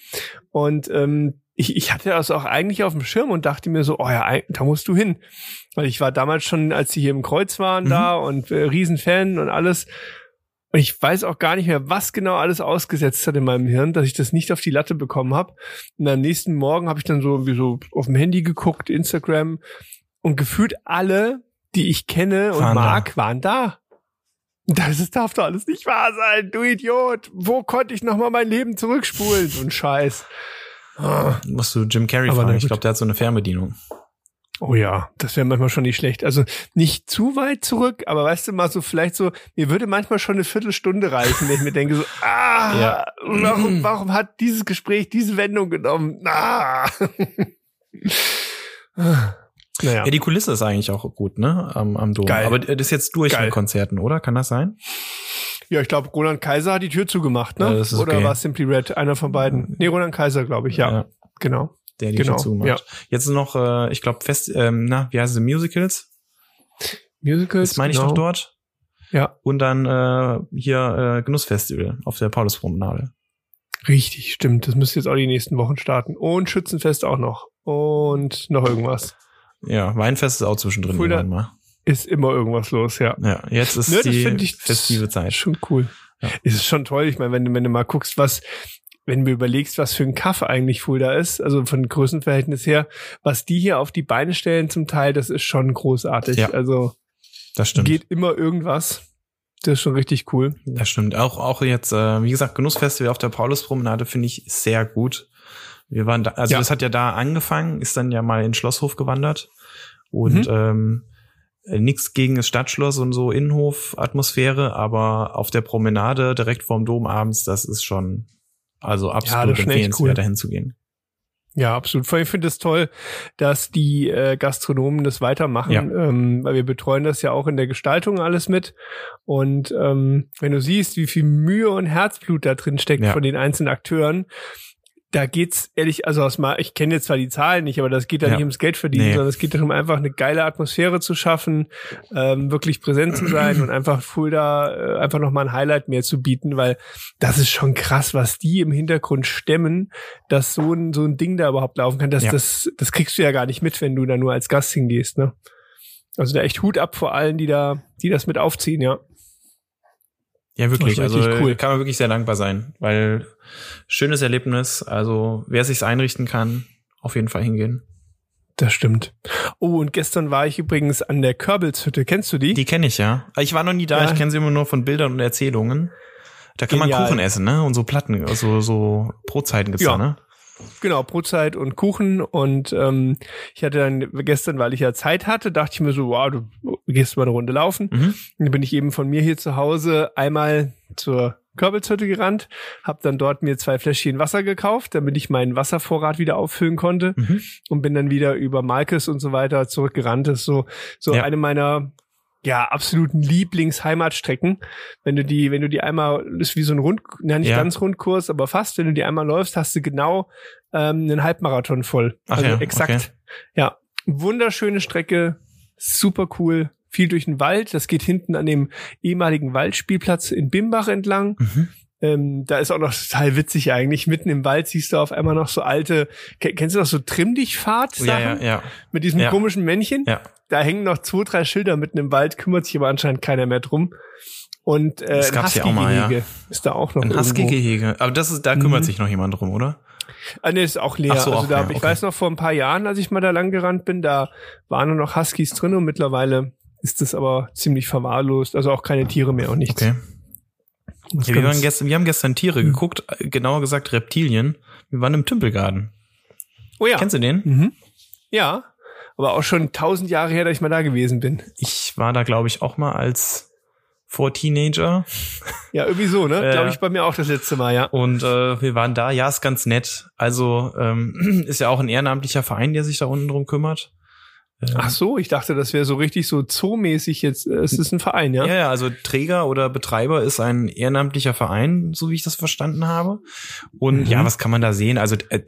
Und ähm, ich, ich hatte das auch eigentlich auf dem Schirm und dachte mir so, oh ja, da musst du hin. Weil ich war damals schon, als sie hier im Kreuz waren, Mhm. da und äh, Riesenfan und alles. Und ich weiß auch gar nicht mehr, was genau alles ausgesetzt hat in meinem Hirn, dass ich das nicht auf die Latte bekommen habe. Und am nächsten Morgen habe ich dann so irgendwie so auf dem Handy geguckt, Instagram und gefühlt alle, die ich kenne und Waren da. mag, waren da. Das ist, darf doch alles nicht wahr sein, du Idiot. Wo konnte ich noch mal mein Leben zurückspulen? So ein Scheiß. Ah. Musst du Jim Carrey Aber fragen. Ich glaube, der hat so eine Fernbedienung. Oh ja, das wäre manchmal schon nicht schlecht. Also nicht zu weit zurück, aber weißt du mal so vielleicht so, mir würde manchmal schon eine Viertelstunde reichen, wenn ich mir denke so, ah, Ja. warum, warum hat dieses Gespräch diese Wendung genommen? Ah. naja. Ja, die Kulisse ist eigentlich auch gut, ne? Am, am Dom. Geil. Aber das ist jetzt durch Geil. mit Konzerten, oder? Kann das sein? Ja, ich glaube, Roland Kaiser hat die Tür zugemacht, ne? Ja, das ist Oder okay. war es Simply Red, einer von beiden? Nee, Roland Kaiser, glaube ich, ja, genau. Der die Genau, genau, zugemacht. Jetzt noch, äh, ich glaube, fest, ähm, na, wie heißen sie, Musicals? Musicals, Das meine ich genau. doch dort. Ja, Und dann äh, hier äh, Genussfestival auf der Pauluspromenade. richtig, stimmt. Das müsste jetzt auch die nächsten Wochen starten. Und Schützenfest auch noch. Und noch irgendwas. Ja, Weinfest ist auch zwischendrin irgendwann mal. Ist immer irgendwas los, ja. Ja, jetzt ist Ne, die festive Zeit. Schon cool. Ja. Es ist schon toll. Ich meine, wenn, du- wenn du mal guckst, was wenn du überlegst, was für ein Kaff eigentlich Fulda ist, also von Größenverhältnis her, was die hier auf die Beine stellen zum Teil, das ist schon großartig. Ja. Also Das stimmt. geht immer irgendwas. Das ist schon richtig cool. Das stimmt. Auch, auch jetzt, äh, wie gesagt, Genussfestival auf der Pauluspromenade finde ich sehr gut. Wir waren da, also Ja. das hat ja da angefangen, ist dann ja mal in den Schlosshof gewandert. Und Mhm. ähm, nichts gegen das Stadtschloss und so Innenhof-Atmosphäre, aber auf der Promenade direkt vorm Dom abends, das ist schon also absolut echt empfehlenswert, cool. dahin zu gehen. Ja, absolut. Ich finde es toll, dass die äh, Gastronomen das weitermachen, Ja. ähm, weil wir betreuen das ja auch in der Gestaltung alles mit. Und ähm, wenn du siehst, wie viel Mühe und Herzblut da drin steckt Ja. von den einzelnen Akteuren, da geht's ehrlich, also aus mal, ich kenne jetzt zwar die Zahlen nicht, aber das geht da Ja. nicht ums Geld verdienen, Nee. sondern es geht darum, einfach eine geile Atmosphäre zu schaffen, ähm, wirklich präsent zu sein und einfach Fulda äh, einfach nochmal ein Highlight mehr zu bieten, weil das ist schon krass, was die im Hintergrund stemmen, dass so ein, so ein Ding da überhaupt laufen kann. Das, Ja. das, das kriegst du ja gar nicht mit, wenn du da nur als Gast hingehst, ne? Also da echt Hut ab vor allen, die da, die das mit aufziehen, ja. Ja, wirklich. Also cool. kann man wirklich sehr dankbar sein, weil schönes Erlebnis. Also wer sich's einrichten kann, auf jeden Fall hingehen. Das stimmt. Oh, und gestern war ich übrigens an der Körbelshütte. Kennst du die? Die kenne ich ja. Ich war noch nie da. Ja. Ich kenne sie immer nur von Bildern und Erzählungen. Da kann man Genial. Kuchen essen, ne? Und so Platten, also so Brotzeiten gibt's Ja. da, ne? Genau, Brotzeit und Kuchen. Und ähm, ich hatte dann gestern, weil ich ja Zeit hatte, dachte ich mir so, wow, du gehst mal eine Runde laufen. Mhm. Dann bin ich eben von mir hier zu Hause einmal zur Körbelshütte gerannt, habe dann dort mir zwei Fläschchen Wasser gekauft, damit ich meinen Wasservorrat wieder auffüllen konnte Mhm. und bin dann wieder über Malkes und so weiter zurückgerannt. Das ist so, so Ja. eine meiner ja, absoluten Lieblingsheimatstrecken. Wenn du die, wenn du die einmal, ist wie so ein Rund, ja nicht Ja. ganz Rundkurs, aber fast, wenn du die einmal läufst, hast du genau ähm, einen Halbmarathon voll. Ach also ja, exakt. okay. Ja, wunderschöne Strecke, super cool, viel durch den Wald. Das geht hinten an dem ehemaligen Waldspielplatz in Bimbach entlang. Mhm. Ähm, da ist auch noch total witzig eigentlich. Mitten im Wald siehst du auf einmal noch so alte, ke- kennst du noch so Trimm dich Fahrt Ja, ja, ja. mit diesem Ja. komischen Männchen? Ja. Da hängen noch zwei, drei Schilder mitten im Wald, kümmert sich aber anscheinend keiner mehr drum. Und äh, Das ein gab's ja auch mal, ja. Ist da auch noch Ein. Husky-Gehege. Aber das ist, da kümmert Mhm. sich noch jemand drum, oder? Ah, nee, ist auch leer. So, also auch da, leer, ich okay. weiß noch vor ein paar Jahren, als ich mal da lang gerannt bin, da waren nur noch Huskies drin und mittlerweile ist das aber ziemlich verwahrlost. Also auch keine Tiere mehr und nichts. Okay. Das Ja, wir, waren gestern, wir haben gestern Tiere Mhm. geguckt, äh, genauer gesagt Reptilien. Wir waren im Tümpelgarten. oh ja. Kennst du den? Mhm. Ja. Aber auch schon tausend Jahre her, dass ich mal da gewesen bin. Ich war da, glaube ich, auch mal als vor Teenager. Ja, irgendwie so, ne? Ja, Glaube ich bei mir auch das letzte Mal, ja. Und äh, wir waren da, ja, ist ganz nett. Also ähm, ist ja auch ein ehrenamtlicher Verein, der sich da unten drum kümmert. Ähm, Ach so, ich dachte, das wäre so richtig so zoomäßig jetzt. äh, Es ist ein Verein, ja? Ja, ja, also Träger oder Betreiber ist ein ehrenamtlicher Verein, so wie ich das verstanden habe. Und Mhm. ja, was kann man da sehen? Also äh,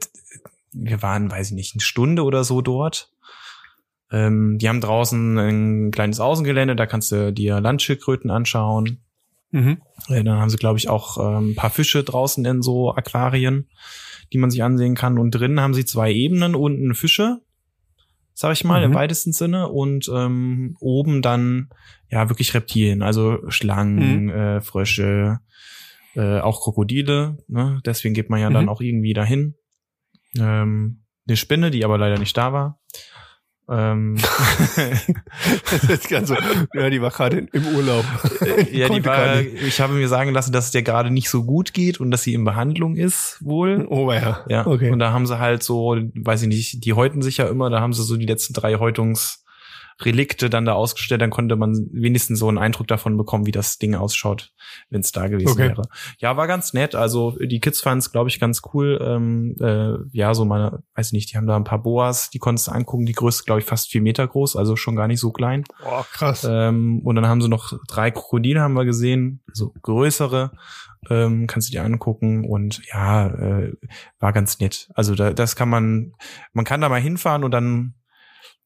wir waren, weiß ich nicht, eine Stunde oder so dort. Ähm, die haben draußen ein kleines Außengelände, da kannst du dir Landschildkröten anschauen. Mhm. Äh, dann haben sie, glaube ich, auch ähm, ein paar Fische draußen in so Aquarien, die man sich ansehen kann. Und drinnen haben sie zwei Ebenen, unten Fische, sag ich mal, Mhm. im weitesten Sinne. Und ähm, oben dann ja wirklich Reptilien, also Schlangen, Mhm. äh, Frösche, äh, auch Krokodile. Ne? Deswegen geht man ja Mhm. dann auch irgendwie dahin. Ähm, eine Spinne, die aber leider nicht da war. Ähm, so, ja, die war gerade im Urlaub. ja, die war, ich habe mir sagen lassen, dass es der gerade nicht so gut geht und dass sie in Behandlung ist, wohl. Oh ja. Ja, okay. und da haben sie halt so, weiß ich nicht, die häuten sich ja immer, da haben sie so die letzten drei Häutungsrelikte dann da ausgestellt, dann konnte man wenigstens so einen Eindruck davon bekommen, wie das Ding ausschaut, wenn es da gewesen Okay. wäre. Ja, war ganz nett, also die Kids fanden es, glaube ich, ganz cool. Ähm, äh, ja, so meine, weiß ich nicht, die haben da ein paar Boas, die konntest du angucken, die größte, glaube ich, fast vier Meter groß, also schon gar nicht so klein. Boah, krass. Ähm, und dann haben sie noch drei Krokodile haben wir gesehen, so größere, ähm, kannst du dir angucken und ja, äh, war ganz nett. Also da, das kann man, man kann da mal hinfahren und dann,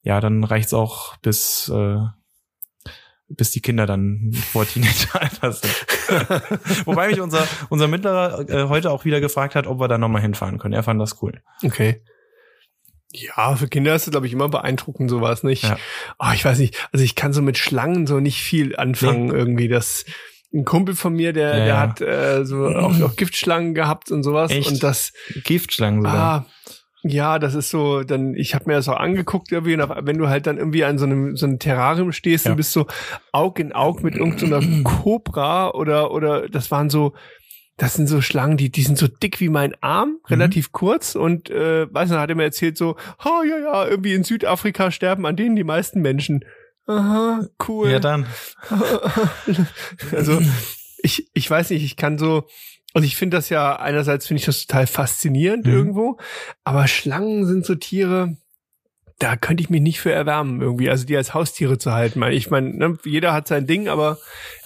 ja, dann reicht's auch bis äh, bis die Kinder dann vor Teenageralter sind. Wobei mich unser unser Mittlerer äh, heute auch wieder gefragt hat, ob wir da noch mal hinfahren können. Er fand das cool. Okay. Ja, für Kinder ist es, glaube ich, immer beeindruckend, sowas nicht. Ja. Oh, ich weiß nicht, also ich kann so mit Schlangen so nicht viel anfangen irgendwie. Das, ein Kumpel von mir, der, Ja, der ja. hat äh, so auch, auch Giftschlangen gehabt und sowas. Echt? Und das, Giftschlangen sogar. ah, ja, das ist so, dann, ich habe mir das auch angeguckt irgendwie, und wenn du halt dann irgendwie an so einem, so einem Terrarium stehst Ja. und bist so Aug in Aug mit irgendeiner Cobra oder, oder das waren so, das sind so Schlangen, die, die sind so dick wie mein Arm, Mhm. relativ kurz und äh, weiß nicht, hat er mir erzählt so, ha ja ja, irgendwie in Südafrika sterben an denen die meisten Menschen. Aha, cool. Ja, dann. also ich, ich weiß nicht, ich kann so, also ich finde das ja, einerseits finde ich das total faszinierend Mhm. irgendwo, aber Schlangen sind so Tiere, da könnte ich mich nicht für erwärmen irgendwie, also die als Haustiere zu halten. Ich meine, ne, jeder hat sein Ding, aber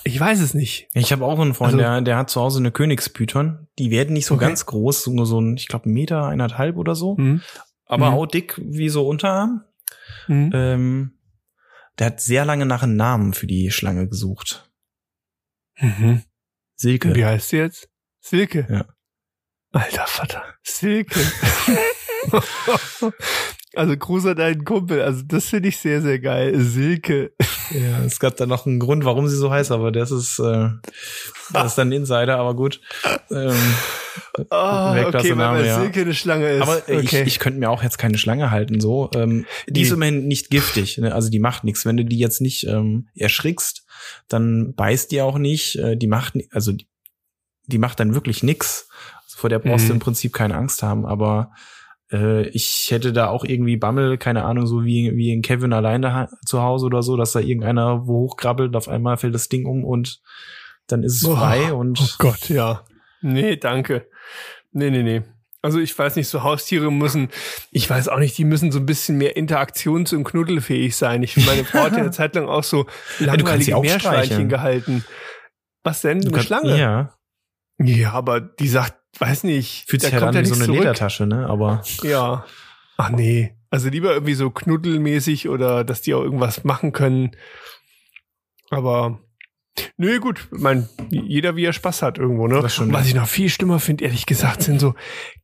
ich weiß es nicht. Ich habe auch einen Freund, Also- der, der hat zu Hause eine Königspython. Die werden nicht so Okay. ganz groß, nur so ein, ich glaube, Meter, eineinhalb oder so. Hm? Aber Mhm. auch dick wie so Unterarm. Hm? Ähm, der hat sehr lange nach einem Namen für die Schlange gesucht. Mhm. Silke. Wie heißt sie jetzt? Silke. Ja. Alter Vater. Silke. also Gruß an deinen Kumpel. Also das finde ich sehr, sehr geil. Silke. Ja, es gab da noch einen Grund, warum sie so heißt, aber das ist, äh, das ist dann ein Insider, aber gut. Ähm, Weltklasse okay, weil Name, bei ja. Silke eine Schlange ist. aber äh, okay. ich, ich könnte mir auch jetzt keine Schlange halten, so. Ähm, die ist Nee. immerhin nicht giftig, ne? also die macht nichts. Wenn du die jetzt nicht ähm, erschrickst, dann beißt die auch nicht. Äh, die macht, also die, die macht dann wirklich nix. Also vor der brauchst du Mhm. im Prinzip keine Angst haben, aber äh, ich hätte da auch irgendwie Bammel, keine Ahnung, so wie, wie in Kevin alleine zu Hause oder so, dass da irgendeiner wo hochkrabbelt, auf einmal fällt das Ding um und dann ist es Oh, frei und Oh Gott, ja. Nee, danke. Nee, nee, nee. Also ich weiß nicht, so Haustiere müssen, ich weiß auch nicht, die müssen so ein bisschen mehr interaktions- und knuddelfähig sein. Ich finde, meine Frau hat ja eine Zeit lang auch so du kannst sie langweilige auch Meerschweinchen gehalten. Was denn? du Eine kannst- Schlange? Ja, Ja, aber die sagt, weiß nicht, fühlt sich halt kommt an ja wie so eine zurück. Ledertasche, ne? Aber Ja. Ach nee. Also lieber irgendwie so knuddelmäßig oder dass die auch irgendwas machen können. Aber nö, gut. Ich mein, jeder wie er Spaß hat irgendwo, ne? Was ich noch viel schlimmer finde, ehrlich gesagt, sind so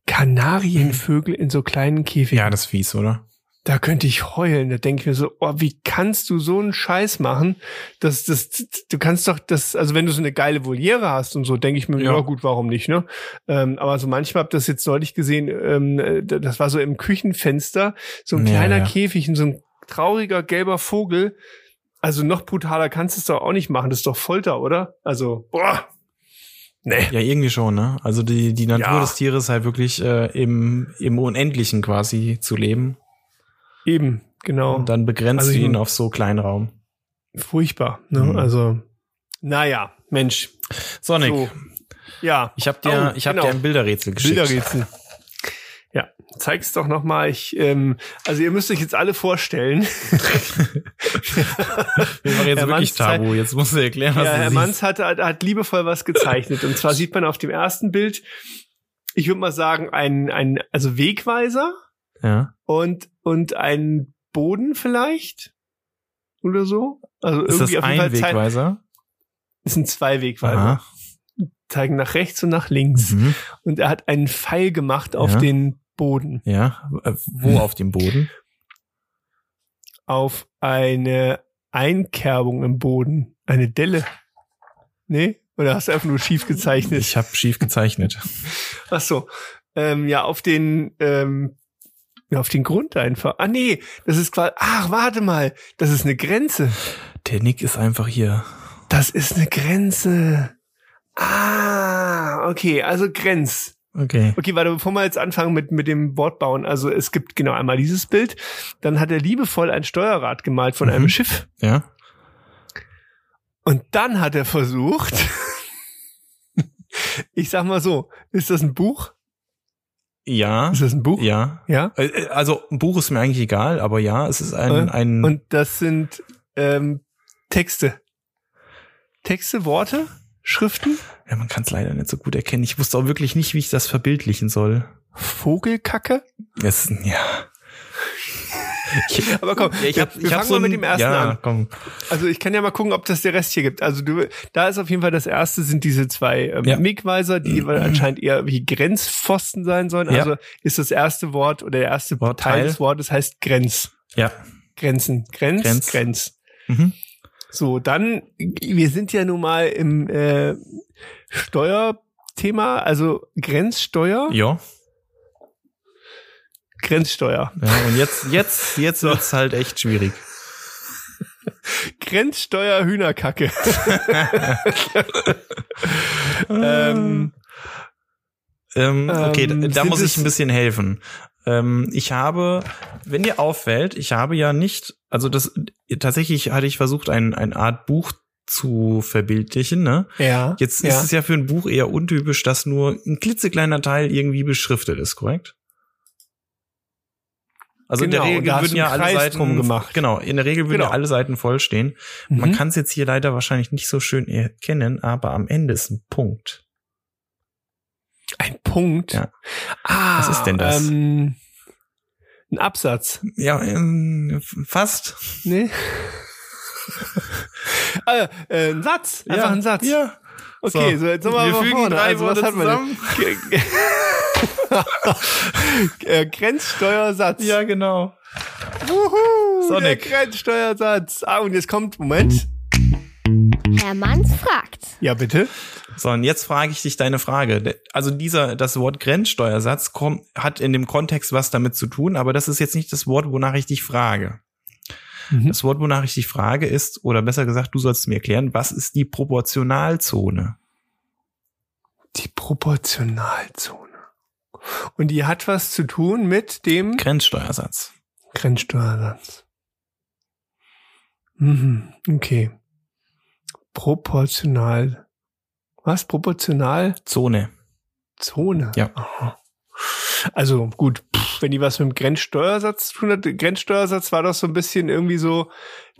Kanarienvögel in so kleinen Käfigen. ja, das ist fies, oder? Da könnte ich heulen. Da denke ich mir so, oh, wie kannst du so einen Scheiß machen? Das, das, du kannst doch das, also wenn du so eine geile Voliere hast und so, denke ich mir, ja. Ja. gut, warum nicht, ne? Ähm, aber so manchmal hab das jetzt neulich gesehen, ähm, äh, das war so im Küchenfenster, so ein Ja, kleiner ja. Käfig und so ein trauriger gelber Vogel. Also noch brutaler kannst du es doch auch nicht machen. Das ist doch Folter, oder? Also, boah. Nee. Ja, irgendwie schon, ne? Also die, die Natur des Tieres halt wirklich äh, im, im Unendlichen quasi zu leben. Eben, genau. Und dann begrenzt Also du ihn auf so kleinen Raum. Furchtbar, ne? Mhm. Also, naja, Mensch. Sonic, So. Ja, ich habe dir, Oh, ich hab genau. dir ein Bilderrätsel geschickt. Bilderrätsel. Ja, zeig's doch noch mal. Ich, ähm, also ihr müsst euch jetzt alle vorstellen. Wir machen jetzt Herr wirklich Manns Tabu. Jetzt musst du erklären, was ja, du Herr siehst. Manns hat, hat, hat liebevoll was gezeichnet. Und zwar sieht man auf dem ersten Bild, ich würde mal sagen, ein, ein, also Wegweiser Ja. und, und ein Boden vielleicht. Oder so. Also Ist das irgendwie auf jeden ein Fall Wegweiser? Es sind zwei Wegweiser. Aha. Zeigen nach rechts und nach links. Mhm. Und er hat einen Pfeil gemacht auf Ja. den Boden. Ja. Äh, Wo auf dem Boden? auf eine Einkerbung im Boden. Eine Delle. Nee? Oder hast du einfach nur schief gezeichnet? Ich habe schief gezeichnet. Ach so. Ähm, ja, auf den, ähm, ja, auf den Grund einfach. Ah, nee, das ist quasi, ach, warte mal, das ist eine Grenze. Der Nick ist einfach hier. Das ist eine Grenze. Ah, okay, also Grenz. Okay. Okay, warte, bevor wir jetzt anfangen mit, mit dem Wortbauen. Also es gibt genau einmal dieses Bild. Dann hat er liebevoll ein Steuerrad gemalt von Mhm. einem Schiff. Ja. Und dann hat er versucht, ich sag mal so, ist das ein Buch? Ja. Ist das ein Buch? Ja. Ja. Äh, äh, Also ein Buch ist mir eigentlich egal, aber ja, es ist ein, Äh, ein Und das sind ähm, Texte. Texte, Worte, Schriften, ja, man kann es leider nicht so gut erkennen. Ich wusste auch wirklich nicht, wie ich das verbildlichen soll. Vogelkacke. Es, ja. Ich, Aber komm, ja, ich hab, wir ich fangen so mal mit dem ersten ja, an. Komm. Also ich kann ja mal gucken, ob das der Rest hier gibt. Also du, da ist auf jeden Fall das erste sind diese zwei ähm, Ja. Wegweiser, die jeweils anscheinend eher wie Grenzpfosten sein sollen. Ja. Also ist das erste Wort oder der erste Wortteil. Teil des Wortes heißt Grenz. Ja. Grenzen. Grenz, Grenz. Grenz. Mhm. So, dann, wir sind ja nun mal im äh, Steuerthema, also Grenzsteuer. Ja. Grenzsteuer. Ja, und jetzt, jetzt, jetzt wird's halt echt schwierig. Grenzsteuer Hühnerkacke. ähm, Ähm, okay, Ähm, da, da muss ich ein bisschen helfen. Ähm, ich habe, wenn dir auffällt, ich habe ja nicht, also das tatsächlich hatte ich versucht, ein, eine Art Buch zu verbildlichen, ne? ja. Jetzt ja. ist es ja für ein Buch eher untypisch, dass nur ein klitzekleiner Teil irgendwie beschriftet ist, korrekt? Also Genau, in der Regel würden ja alle Kreis Seiten gemacht. Genau, in der Regel würden Genau. ja alle Seiten voll stehen. Man Mhm. kann es jetzt hier leider wahrscheinlich nicht so schön erkennen, aber am Ende ist ein Punkt. Ein Punkt. Ja. Ah, Was ist denn das? Ähm, ein Absatz. Ja, ähm, fast. Nee. ah, äh, ein Satz. Einfach ein Satz. Ja. Okay, so, jetzt nochmal wir fügen vorne. drei Also, was Worte hat man denn? zusammen. äh, Grenzsteuersatz. Ja, genau. Wuhu, Sonic. Der Grenzsteuersatz. Ah, und jetzt kommt, Moment. Hermanns fragt. Ja, bitte. So, und jetzt frage ich dich deine Frage. Also dieser, das Wort Grenzsteuersatz kommt, hat in dem Kontext was damit zu tun, aber das ist jetzt nicht das Wort, wonach ich dich frage. Mhm. Das Wort, wonach ich dich frage, ist, oder besser gesagt, du sollst mir erklären, was ist die Proportionalzone? Die Proportionalzone. Und die hat was zu tun mit dem Grenzsteuersatz. Grenzsteuersatz. Mhm, okay. Proportional. Was? Proportional? Zone. Zone. Ja. Aha. Also gut, pff, wenn die was mit dem Grenzsteuersatz zu tun hat, Grenzsteuersatz war doch so ein bisschen irgendwie so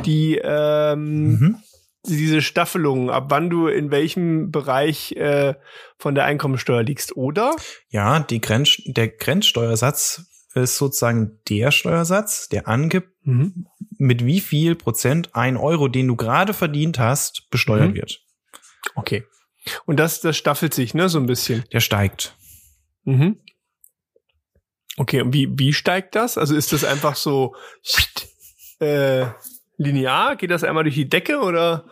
die ähm, Mhm. diese Staffelung, ab wann du in welchem Bereich äh, von der Einkommensteuer liegst, oder? Ja, die Grenz, der Grenzsteuersatz ist sozusagen der Steuersatz, der angibt, Mhm. mit wie viel Prozent ein Euro, den du gerade verdient hast, besteuert Mhm. wird. Okay. Und das, das staffelt sich, ne, so ein bisschen. Der steigt. Mhm. Okay, und wie, wie steigt das? Also ist das einfach so äh, linear? Geht das einmal durch die Decke oder?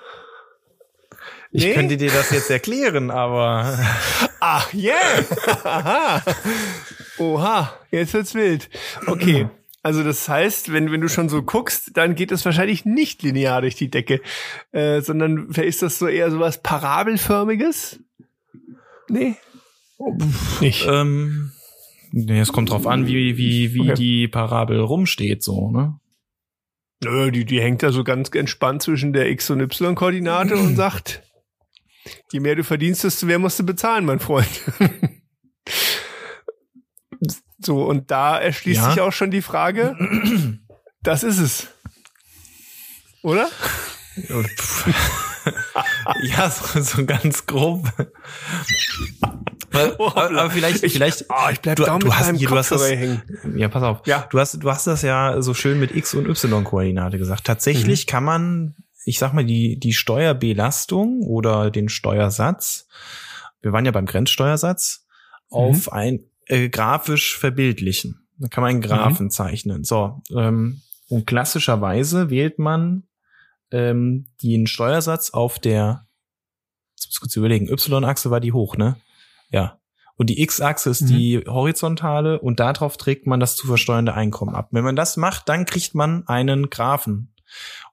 Ich Nee? könnte dir das jetzt erklären, aber Ach, yeah! Aha. Oha, jetzt wird's wild. Okay. Also das heißt, wenn, wenn du schon so guckst, dann geht es wahrscheinlich nicht linear durch die Decke, äh, sondern ist das so eher so was Parabelförmiges? Nee. Nicht. ähm, nee, es kommt drauf an, wie, wie, wie Okay. die Parabel rumsteht, so, ne? Nö, die, die hängt da so ganz entspannt zwischen der X- und Y-Koordinate und sagt, je mehr du verdienst, desto mehr musst du bezahlen, mein Freund. so, und da erschließt Ja. sich auch schon die Frage, das ist es. Oder? ja, so, so ganz grob. aber, aber, aber vielleicht, Ich- vielleicht, Oh, ich bleib du, da du hast, hier, du hast das, hängen. ja, pass auf. Ja. Du hast, du hast das ja so schön mit X und Y-Koordinate gesagt. Tatsächlich kann man, ich sag mal, die, die Steuerbelastung oder den Steuersatz, wir waren ja beim Grenzsteuersatz, auf ein äh, grafisch verbildlichen. Da kann man einen Graphen zeichnen. So, ähm, und klassischerweise wählt man ähm, den Steuersatz auf der, jetzt muss ich kurz überlegen, Y-Achse war die hoch, ne? Ja. Und die X-Achse ist Mhm. die horizontale und darauf trägt man das zu versteuernde Einkommen ab. Wenn man das macht, dann kriegt man einen Graphen.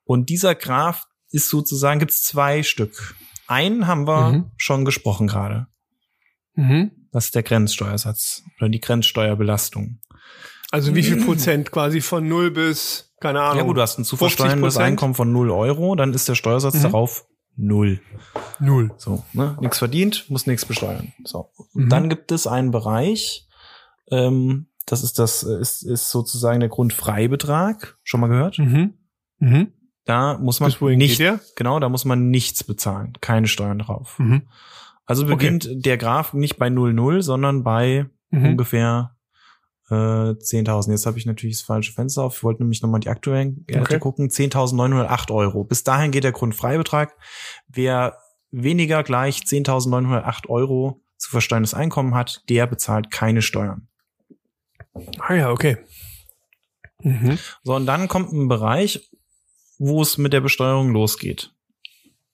Und dieser Graph ist sozusagen, gibt's zwei Stück. Einen haben wir Mhm. schon gesprochen gerade. Mhm. Das ist der Grenzsteuersatz oder die Grenzsteuerbelastung. Also wie viel Prozent quasi von null bis, keine Ahnung. Ja gut, du hast ein zu versteuerndes 50%? Einkommen von 0 Euro, dann ist der Steuersatz Mhm. darauf null. Null. So, ne? Nichts verdient, muss nichts besteuern. So. Mhm. dann gibt es einen Bereich, ähm, das ist das, ist, ist sozusagen der Grundfreibetrag. Schon mal gehört? Mhm. Mhm. Da muss man nicht, genau, da muss man nichts bezahlen, keine Steuern drauf. Mhm. Also beginnt der Graph nicht bei 0,0, sondern bei Mhm. ungefähr äh, 10.000. Jetzt habe ich natürlich das falsche Fenster auf. Ich wollte nämlich nochmal die aktuellen Werte Okay. gucken. 10.908 Euro. Bis dahin geht der Grundfreibetrag. Wer weniger gleich 10.908 Euro zu versteuerndes Einkommen hat, der bezahlt keine Steuern. Ah ja, okay. Mhm. So, und dann kommt ein Bereich, wo es mit der Besteuerung losgeht.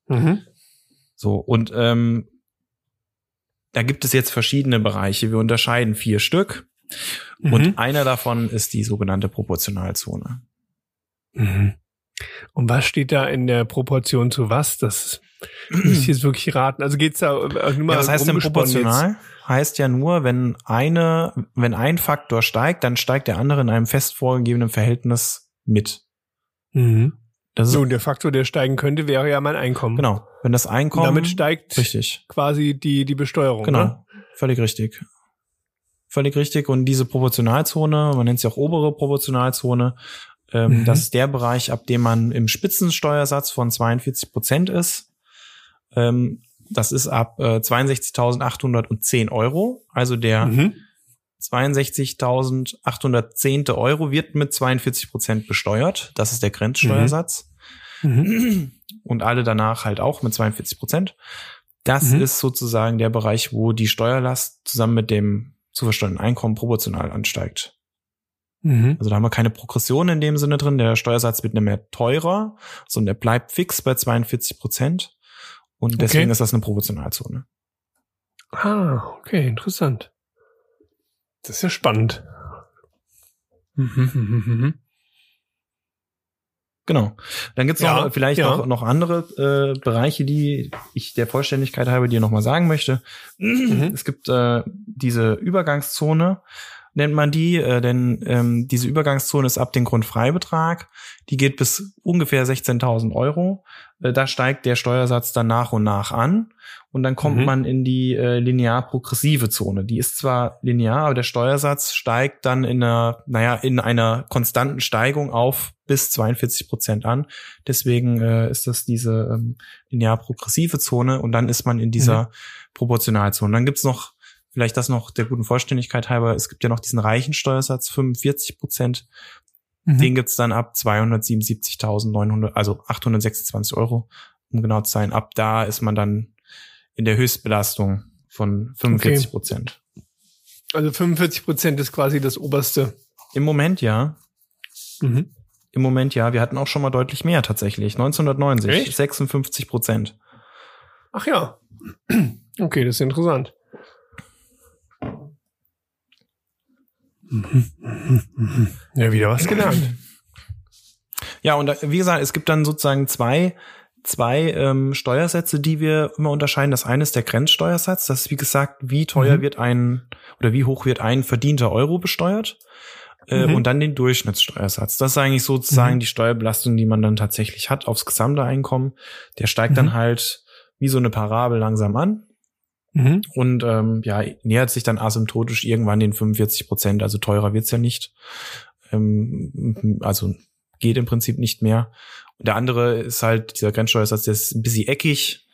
Mhm. So, und ähm, da gibt es jetzt verschiedene Bereiche. Wir unterscheiden vier Stück. Mhm. Und einer davon ist die sogenannte Proportionalzone. Mhm. Und was steht da in der Proportion zu was? Das muss ich jetzt wirklich raten. Also geht's da also nur mal ja, Was heißt denn proportional? Jetzt? Heißt ja nur, wenn eine, wenn ein Faktor steigt, dann steigt der andere in einem fest vorgegebenen Verhältnis mit. Mhm. Das so, und der Faktor, der steigen könnte, wäre ja mein Einkommen. Genau. Wenn das Einkommen. Und damit steigt richtig. quasi die, die Besteuerung. Genau. Ne? Völlig richtig. Völlig richtig. Und diese Proportionalzone, man nennt sie auch obere Proportionalzone, ähm, mhm. das ist der Bereich, ab dem man im Spitzensteuersatz von 42 Prozent ist. Ähm, das ist ab äh, 62.810 Euro. Also der mhm. 62.810. Euro wird mit 42 Prozent besteuert. Das ist der Grenzsteuersatz. Mhm. mhm. Und alle danach halt auch mit 42 Prozent. Das mhm. ist sozusagen der Bereich, wo die Steuerlast zusammen mit dem zu versteuernden Einkommen proportional ansteigt. Mhm. Also da haben wir keine Progression in dem Sinne drin. Der Steuersatz wird nicht mehr teurer, sondern der bleibt fix bei 42 Prozent. Und deswegen okay. ist das eine Proportionalzone. Ah, okay, interessant. Das ist ja spannend. Mhm, mhm, mhm, genau. Dann gibt's ja, noch vielleicht ja. noch, noch andere äh, Bereiche, die ich der Vollständigkeit halber dir nochmal sagen möchte. Mhm. Es gibt äh, diese Übergangszone, nennt man die, äh, denn ähm, diese Übergangszone ist ab dem Grundfreibetrag. Die geht bis ungefähr 16.000 Euro. Äh, da steigt der Steuersatz dann nach und nach an. Und dann kommt mhm. man in die äh, linear progressive Zone. Die ist zwar linear, aber der Steuersatz steigt dann in einer, naja, in einer konstanten Steigung auf bis 42 Prozent an. Deswegen äh, ist das diese ähm, linear progressive Zone und dann ist man in dieser mhm. Proportionalzone. Dann gibt's noch vielleicht das noch der guten Vollständigkeit halber, es gibt ja noch diesen reichen Steuersatz, 45 Prozent. Mhm. Den gibt's dann ab 277.900, also 826 Euro, um genau zu sein. Ab da ist man dann in der Höchstbelastung von 45 Prozent. Okay. Also 45 Prozent ist quasi das oberste. Im Moment ja. Mhm. Im Moment ja. Wir hatten auch schon mal deutlich mehr tatsächlich. 1990, Echt? 56 Prozent. Ach ja. Okay, das ist interessant. Ja, wieder was gelernt. Ja, und wie gesagt, es gibt dann sozusagen zwei, zwei ähm, Steuersätze, die wir immer unterscheiden. Das eine ist der Grenzsteuersatz. Das ist, wie gesagt, wie teuer mhm. wird ein oder wie hoch wird ein verdienter Euro besteuert. Äh, mhm. Und dann den Durchschnittssteuersatz. Das ist eigentlich sozusagen mhm. die Steuerbelastung, die man dann tatsächlich hat aufs gesamte Einkommen. Der steigt dann mhm. halt wie so eine Parabel langsam an. Mhm. Und ähm, ja, nähert sich dann asymptotisch irgendwann den 45 Prozent, also teurer wird's ja nicht. Ähm, also geht im Prinzip nicht mehr. Und der andere ist halt, dieser Grenzsteuersatz, der ist ein bisschen eckig.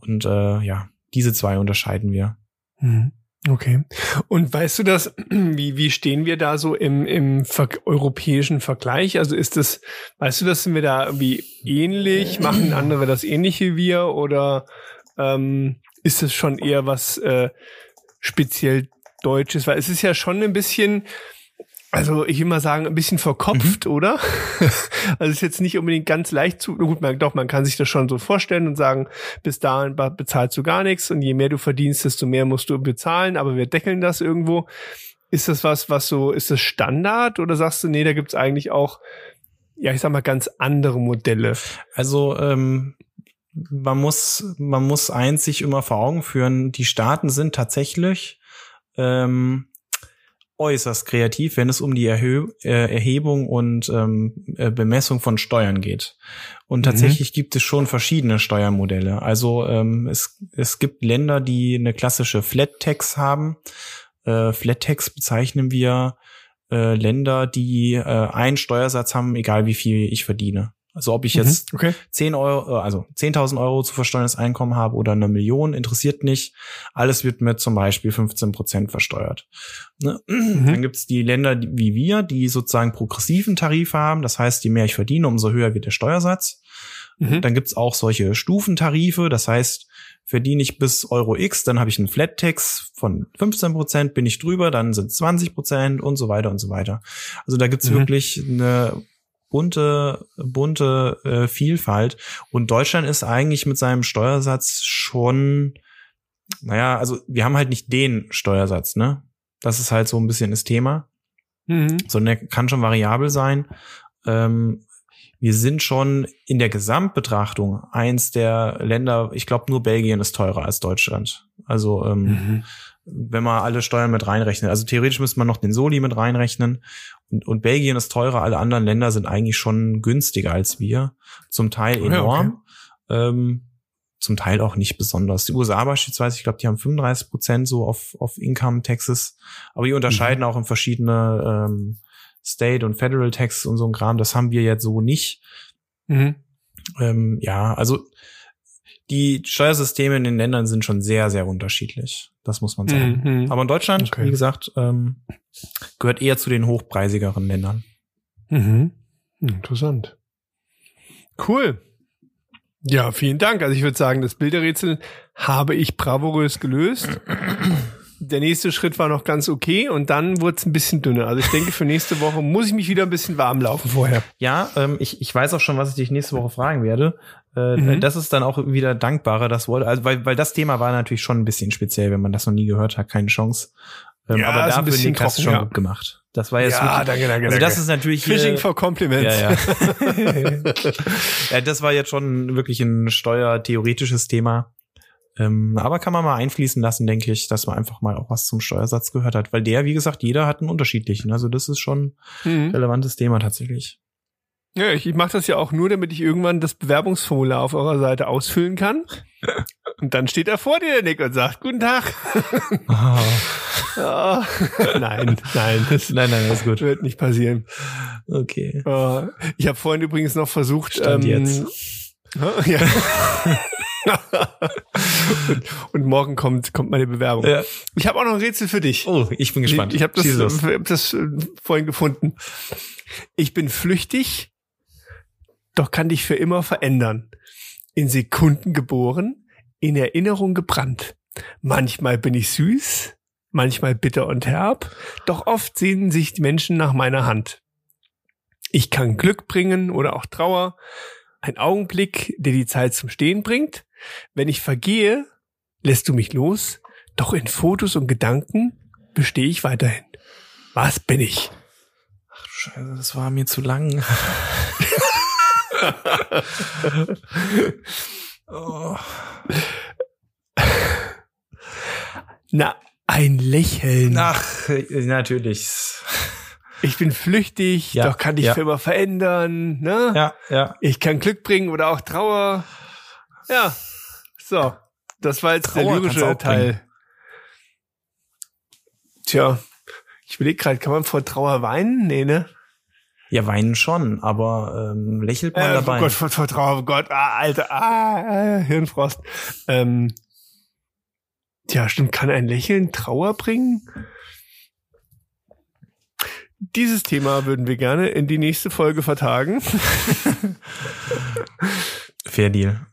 Und äh, ja, diese zwei unterscheiden wir. Mhm. Okay. Und weißt du das, wie, wie stehen wir da so im, im ver europäischen Vergleich? Also ist das, weißt du das, sind wir da irgendwie ähnlich? Machen andere das ähnliche wie wir? Oder ähm, ist es schon eher was äh, speziell Deutsches, weil es ist ja schon ein bisschen, also ich will mal sagen, ein bisschen verkopft, mhm. oder? also es ist jetzt nicht unbedingt ganz leicht zu, gut, man, doch, man kann sich das schon so vorstellen und sagen, bis dahin bezahlst du gar nichts und je mehr du verdienst, desto mehr musst du bezahlen, aber wir deckeln das irgendwo. Ist das was, was so, ist das Standard oder sagst du, nee, da gibt's eigentlich auch, ja, ich sag mal, ganz andere Modelle? Also, ähm, man muss, man muss eins sich immer vor Augen führen, die Staaten sind tatsächlich ähm, äußerst kreativ, wenn es um die Erhö äh, Erhebung und ähm, äh, Bemessung von Steuern geht. Und mhm. tatsächlich mhm. gibt es schon verschiedene Steuermodelle. Also ähm, es, es gibt Länder, die eine klassische Flat Tax haben. Äh, Flat Tax bezeichnen wir äh, Länder, die äh, einen Steuersatz haben, egal wie viel ich verdiene. Also ob ich jetzt mhm, okay. 10 Euro, äh, also 10.000 Euro zu versteuerndes Einkommen habe oder eine Million, interessiert nicht. Alles wird mit zum Beispiel 15 Prozent versteuert. Ne? Mhm. Dann gibt's die Länder wie wir, die sozusagen progressiven Tarif haben. Das heißt, je mehr ich verdiene, umso höher wird der Steuersatz. Mhm. Dann gibt's auch solche Stufentarife. Das heißt, verdiene ich bis Euro X, dann habe ich einen Flat Tax von 15 Prozent, bin ich drüber, dann sind 20 Prozent und so weiter und so weiter. Also da gibt's mhm. wirklich eine bunte, bunte äh, Vielfalt. Und Deutschland ist eigentlich mit seinem Steuersatz schon, naja, also wir haben halt nicht den Steuersatz, ne? Das ist halt so ein bisschen das Thema. Mhm. Sondern der kann schon variabel sein. Ähm, wir sind schon in der Gesamtbetrachtung eins der Länder, ich glaube nur Belgien ist teurer als Deutschland. Also ähm, Mhm. Wenn man alle Steuern mit reinrechnet. Also theoretisch müsste man noch den Soli mit reinrechnen. Und, und Belgien ist teurer, alle anderen Länder sind eigentlich schon günstiger als wir. Zum Teil Ja, okay. enorm. Ähm, zum Teil auch nicht besonders. Die USA beispielsweise, ich glaube, die haben 35 Prozent so auf, auf Income Taxes. Aber die unterscheiden auch in verschiedene ähm, State und Federal Taxes und so ein Kram. Das haben wir jetzt so nicht. Mhm. Ähm, ja, also die Steuersysteme in den Ländern sind schon sehr, sehr unterschiedlich. Das muss man sagen. Mhm. Aber in Deutschland, Okay. wie gesagt, ähm, gehört eher zu den hochpreisigeren Ländern. Mhm. Interessant. Cool. Ja, vielen Dank. Also ich würde sagen, das Bilderrätsel habe ich bravourös gelöst. Der nächste Schritt war noch ganz okay und dann wurde es ein bisschen dünner. Also ich denke, für nächste Woche muss ich mich wieder ein bisschen warm laufen vorher. Ja, ähm, ich, ich weiß auch schon, was ich dich nächste Woche fragen werde. Äh, Mhm. Das ist dann auch wieder dankbarer, das Wort, also weil, weil das Thema war natürlich schon ein bisschen speziell, wenn man das noch nie gehört hat, keine Chance. Ähm, Ja, aber dafür du trocken, schon ja. gut gemacht. Das war jetzt Ja, wirklich, danke, danke, also danke. das ist natürlich Fishing for Compliments. Ja, ja. ja, das war jetzt schon wirklich ein steuertheoretisches Thema. Ähm, aber kann man mal einfließen lassen, denke ich, dass man einfach mal auch was zum Steuersatz gehört hat. Weil der, wie gesagt, jeder hat einen unterschiedlichen. Also das ist schon ein Mhm. relevantes Thema tatsächlich. Ja, ich, ich mache das ja auch nur, damit ich irgendwann das Bewerbungsformular auf eurer Seite ausfüllen kann. Und dann steht er vor dir, der Nick, und sagt, guten Tag. Ja. nein, nein, das Nein, nein, das ist gut. wird nicht passieren. Okay. Äh, ich habe vorhin übrigens noch versucht, Stand jetzt. Ja. Und, und morgen kommt, kommt meine Bewerbung. Ja. Ich habe auch noch ein Rätsel für dich. Oh, ich bin gespannt. Ich, ich habe das, äh, hab das äh, vorhin gefunden. Ich bin flüchtig, doch kann dich für immer verändern. In Sekunden geboren, in Erinnerung gebrannt. Manchmal bin ich süß, manchmal bitter und herb, doch oft sehnen sich die Menschen nach meiner Hand. Ich kann Glück bringen oder auch Trauer, ein Augenblick, der die Zeit zum Stehen bringt. Wenn ich vergehe, lässt du mich los, doch in Fotos und Gedanken bestehe ich weiterhin. Was bin ich? Ach du Scheiße, das war mir zu lang. oh. Na, ein Lächeln. Ach, natürlich. Ich bin flüchtig, Ja, doch kann dich ja. für immer verändern. Ne? Ja, ja. Ich kann Glück bringen oder auch Trauer. Ja, so. Das war jetzt Trauer der lyrische. Teil. Tja, ich überlege gerade, kann man vor Trauer weinen? Nee, ne? Ja, weinen schon, aber ähm, lächelt man Äh, dabei. Oh Gott, vor, vor Trauer, oh Gott, ah, Alter, ah, äh, Hirnfrost. Ähm, tja, stimmt, kann ein Lächeln Trauer bringen? Dieses Thema würden wir gerne in die nächste Folge vertagen. Fair Deal.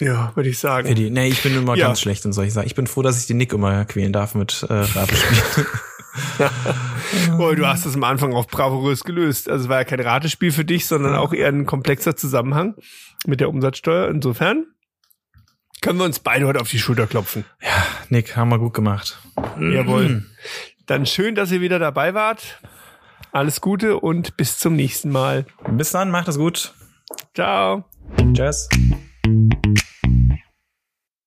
Ja, würde ich sagen. Deal. Nee, ich bin immer Ja. ganz schlecht in solchen Sachen. Ich bin froh, dass ich den Nick immer quälen darf mit äh, Ratespielen. Boah, du hast das am Anfang auch bravourös gelöst. Also es war ja kein Ratespiel für dich, sondern auch eher ein komplexer Zusammenhang mit der Umsatzsteuer. Insofern können wir uns beide heute auf die Schulter klopfen. Nick, haben wir gut gemacht. Jawohl. Dann schön, dass ihr wieder dabei wart. Alles Gute und bis zum nächsten Mal. Bis dann, macht es gut. Ciao. Tschüss.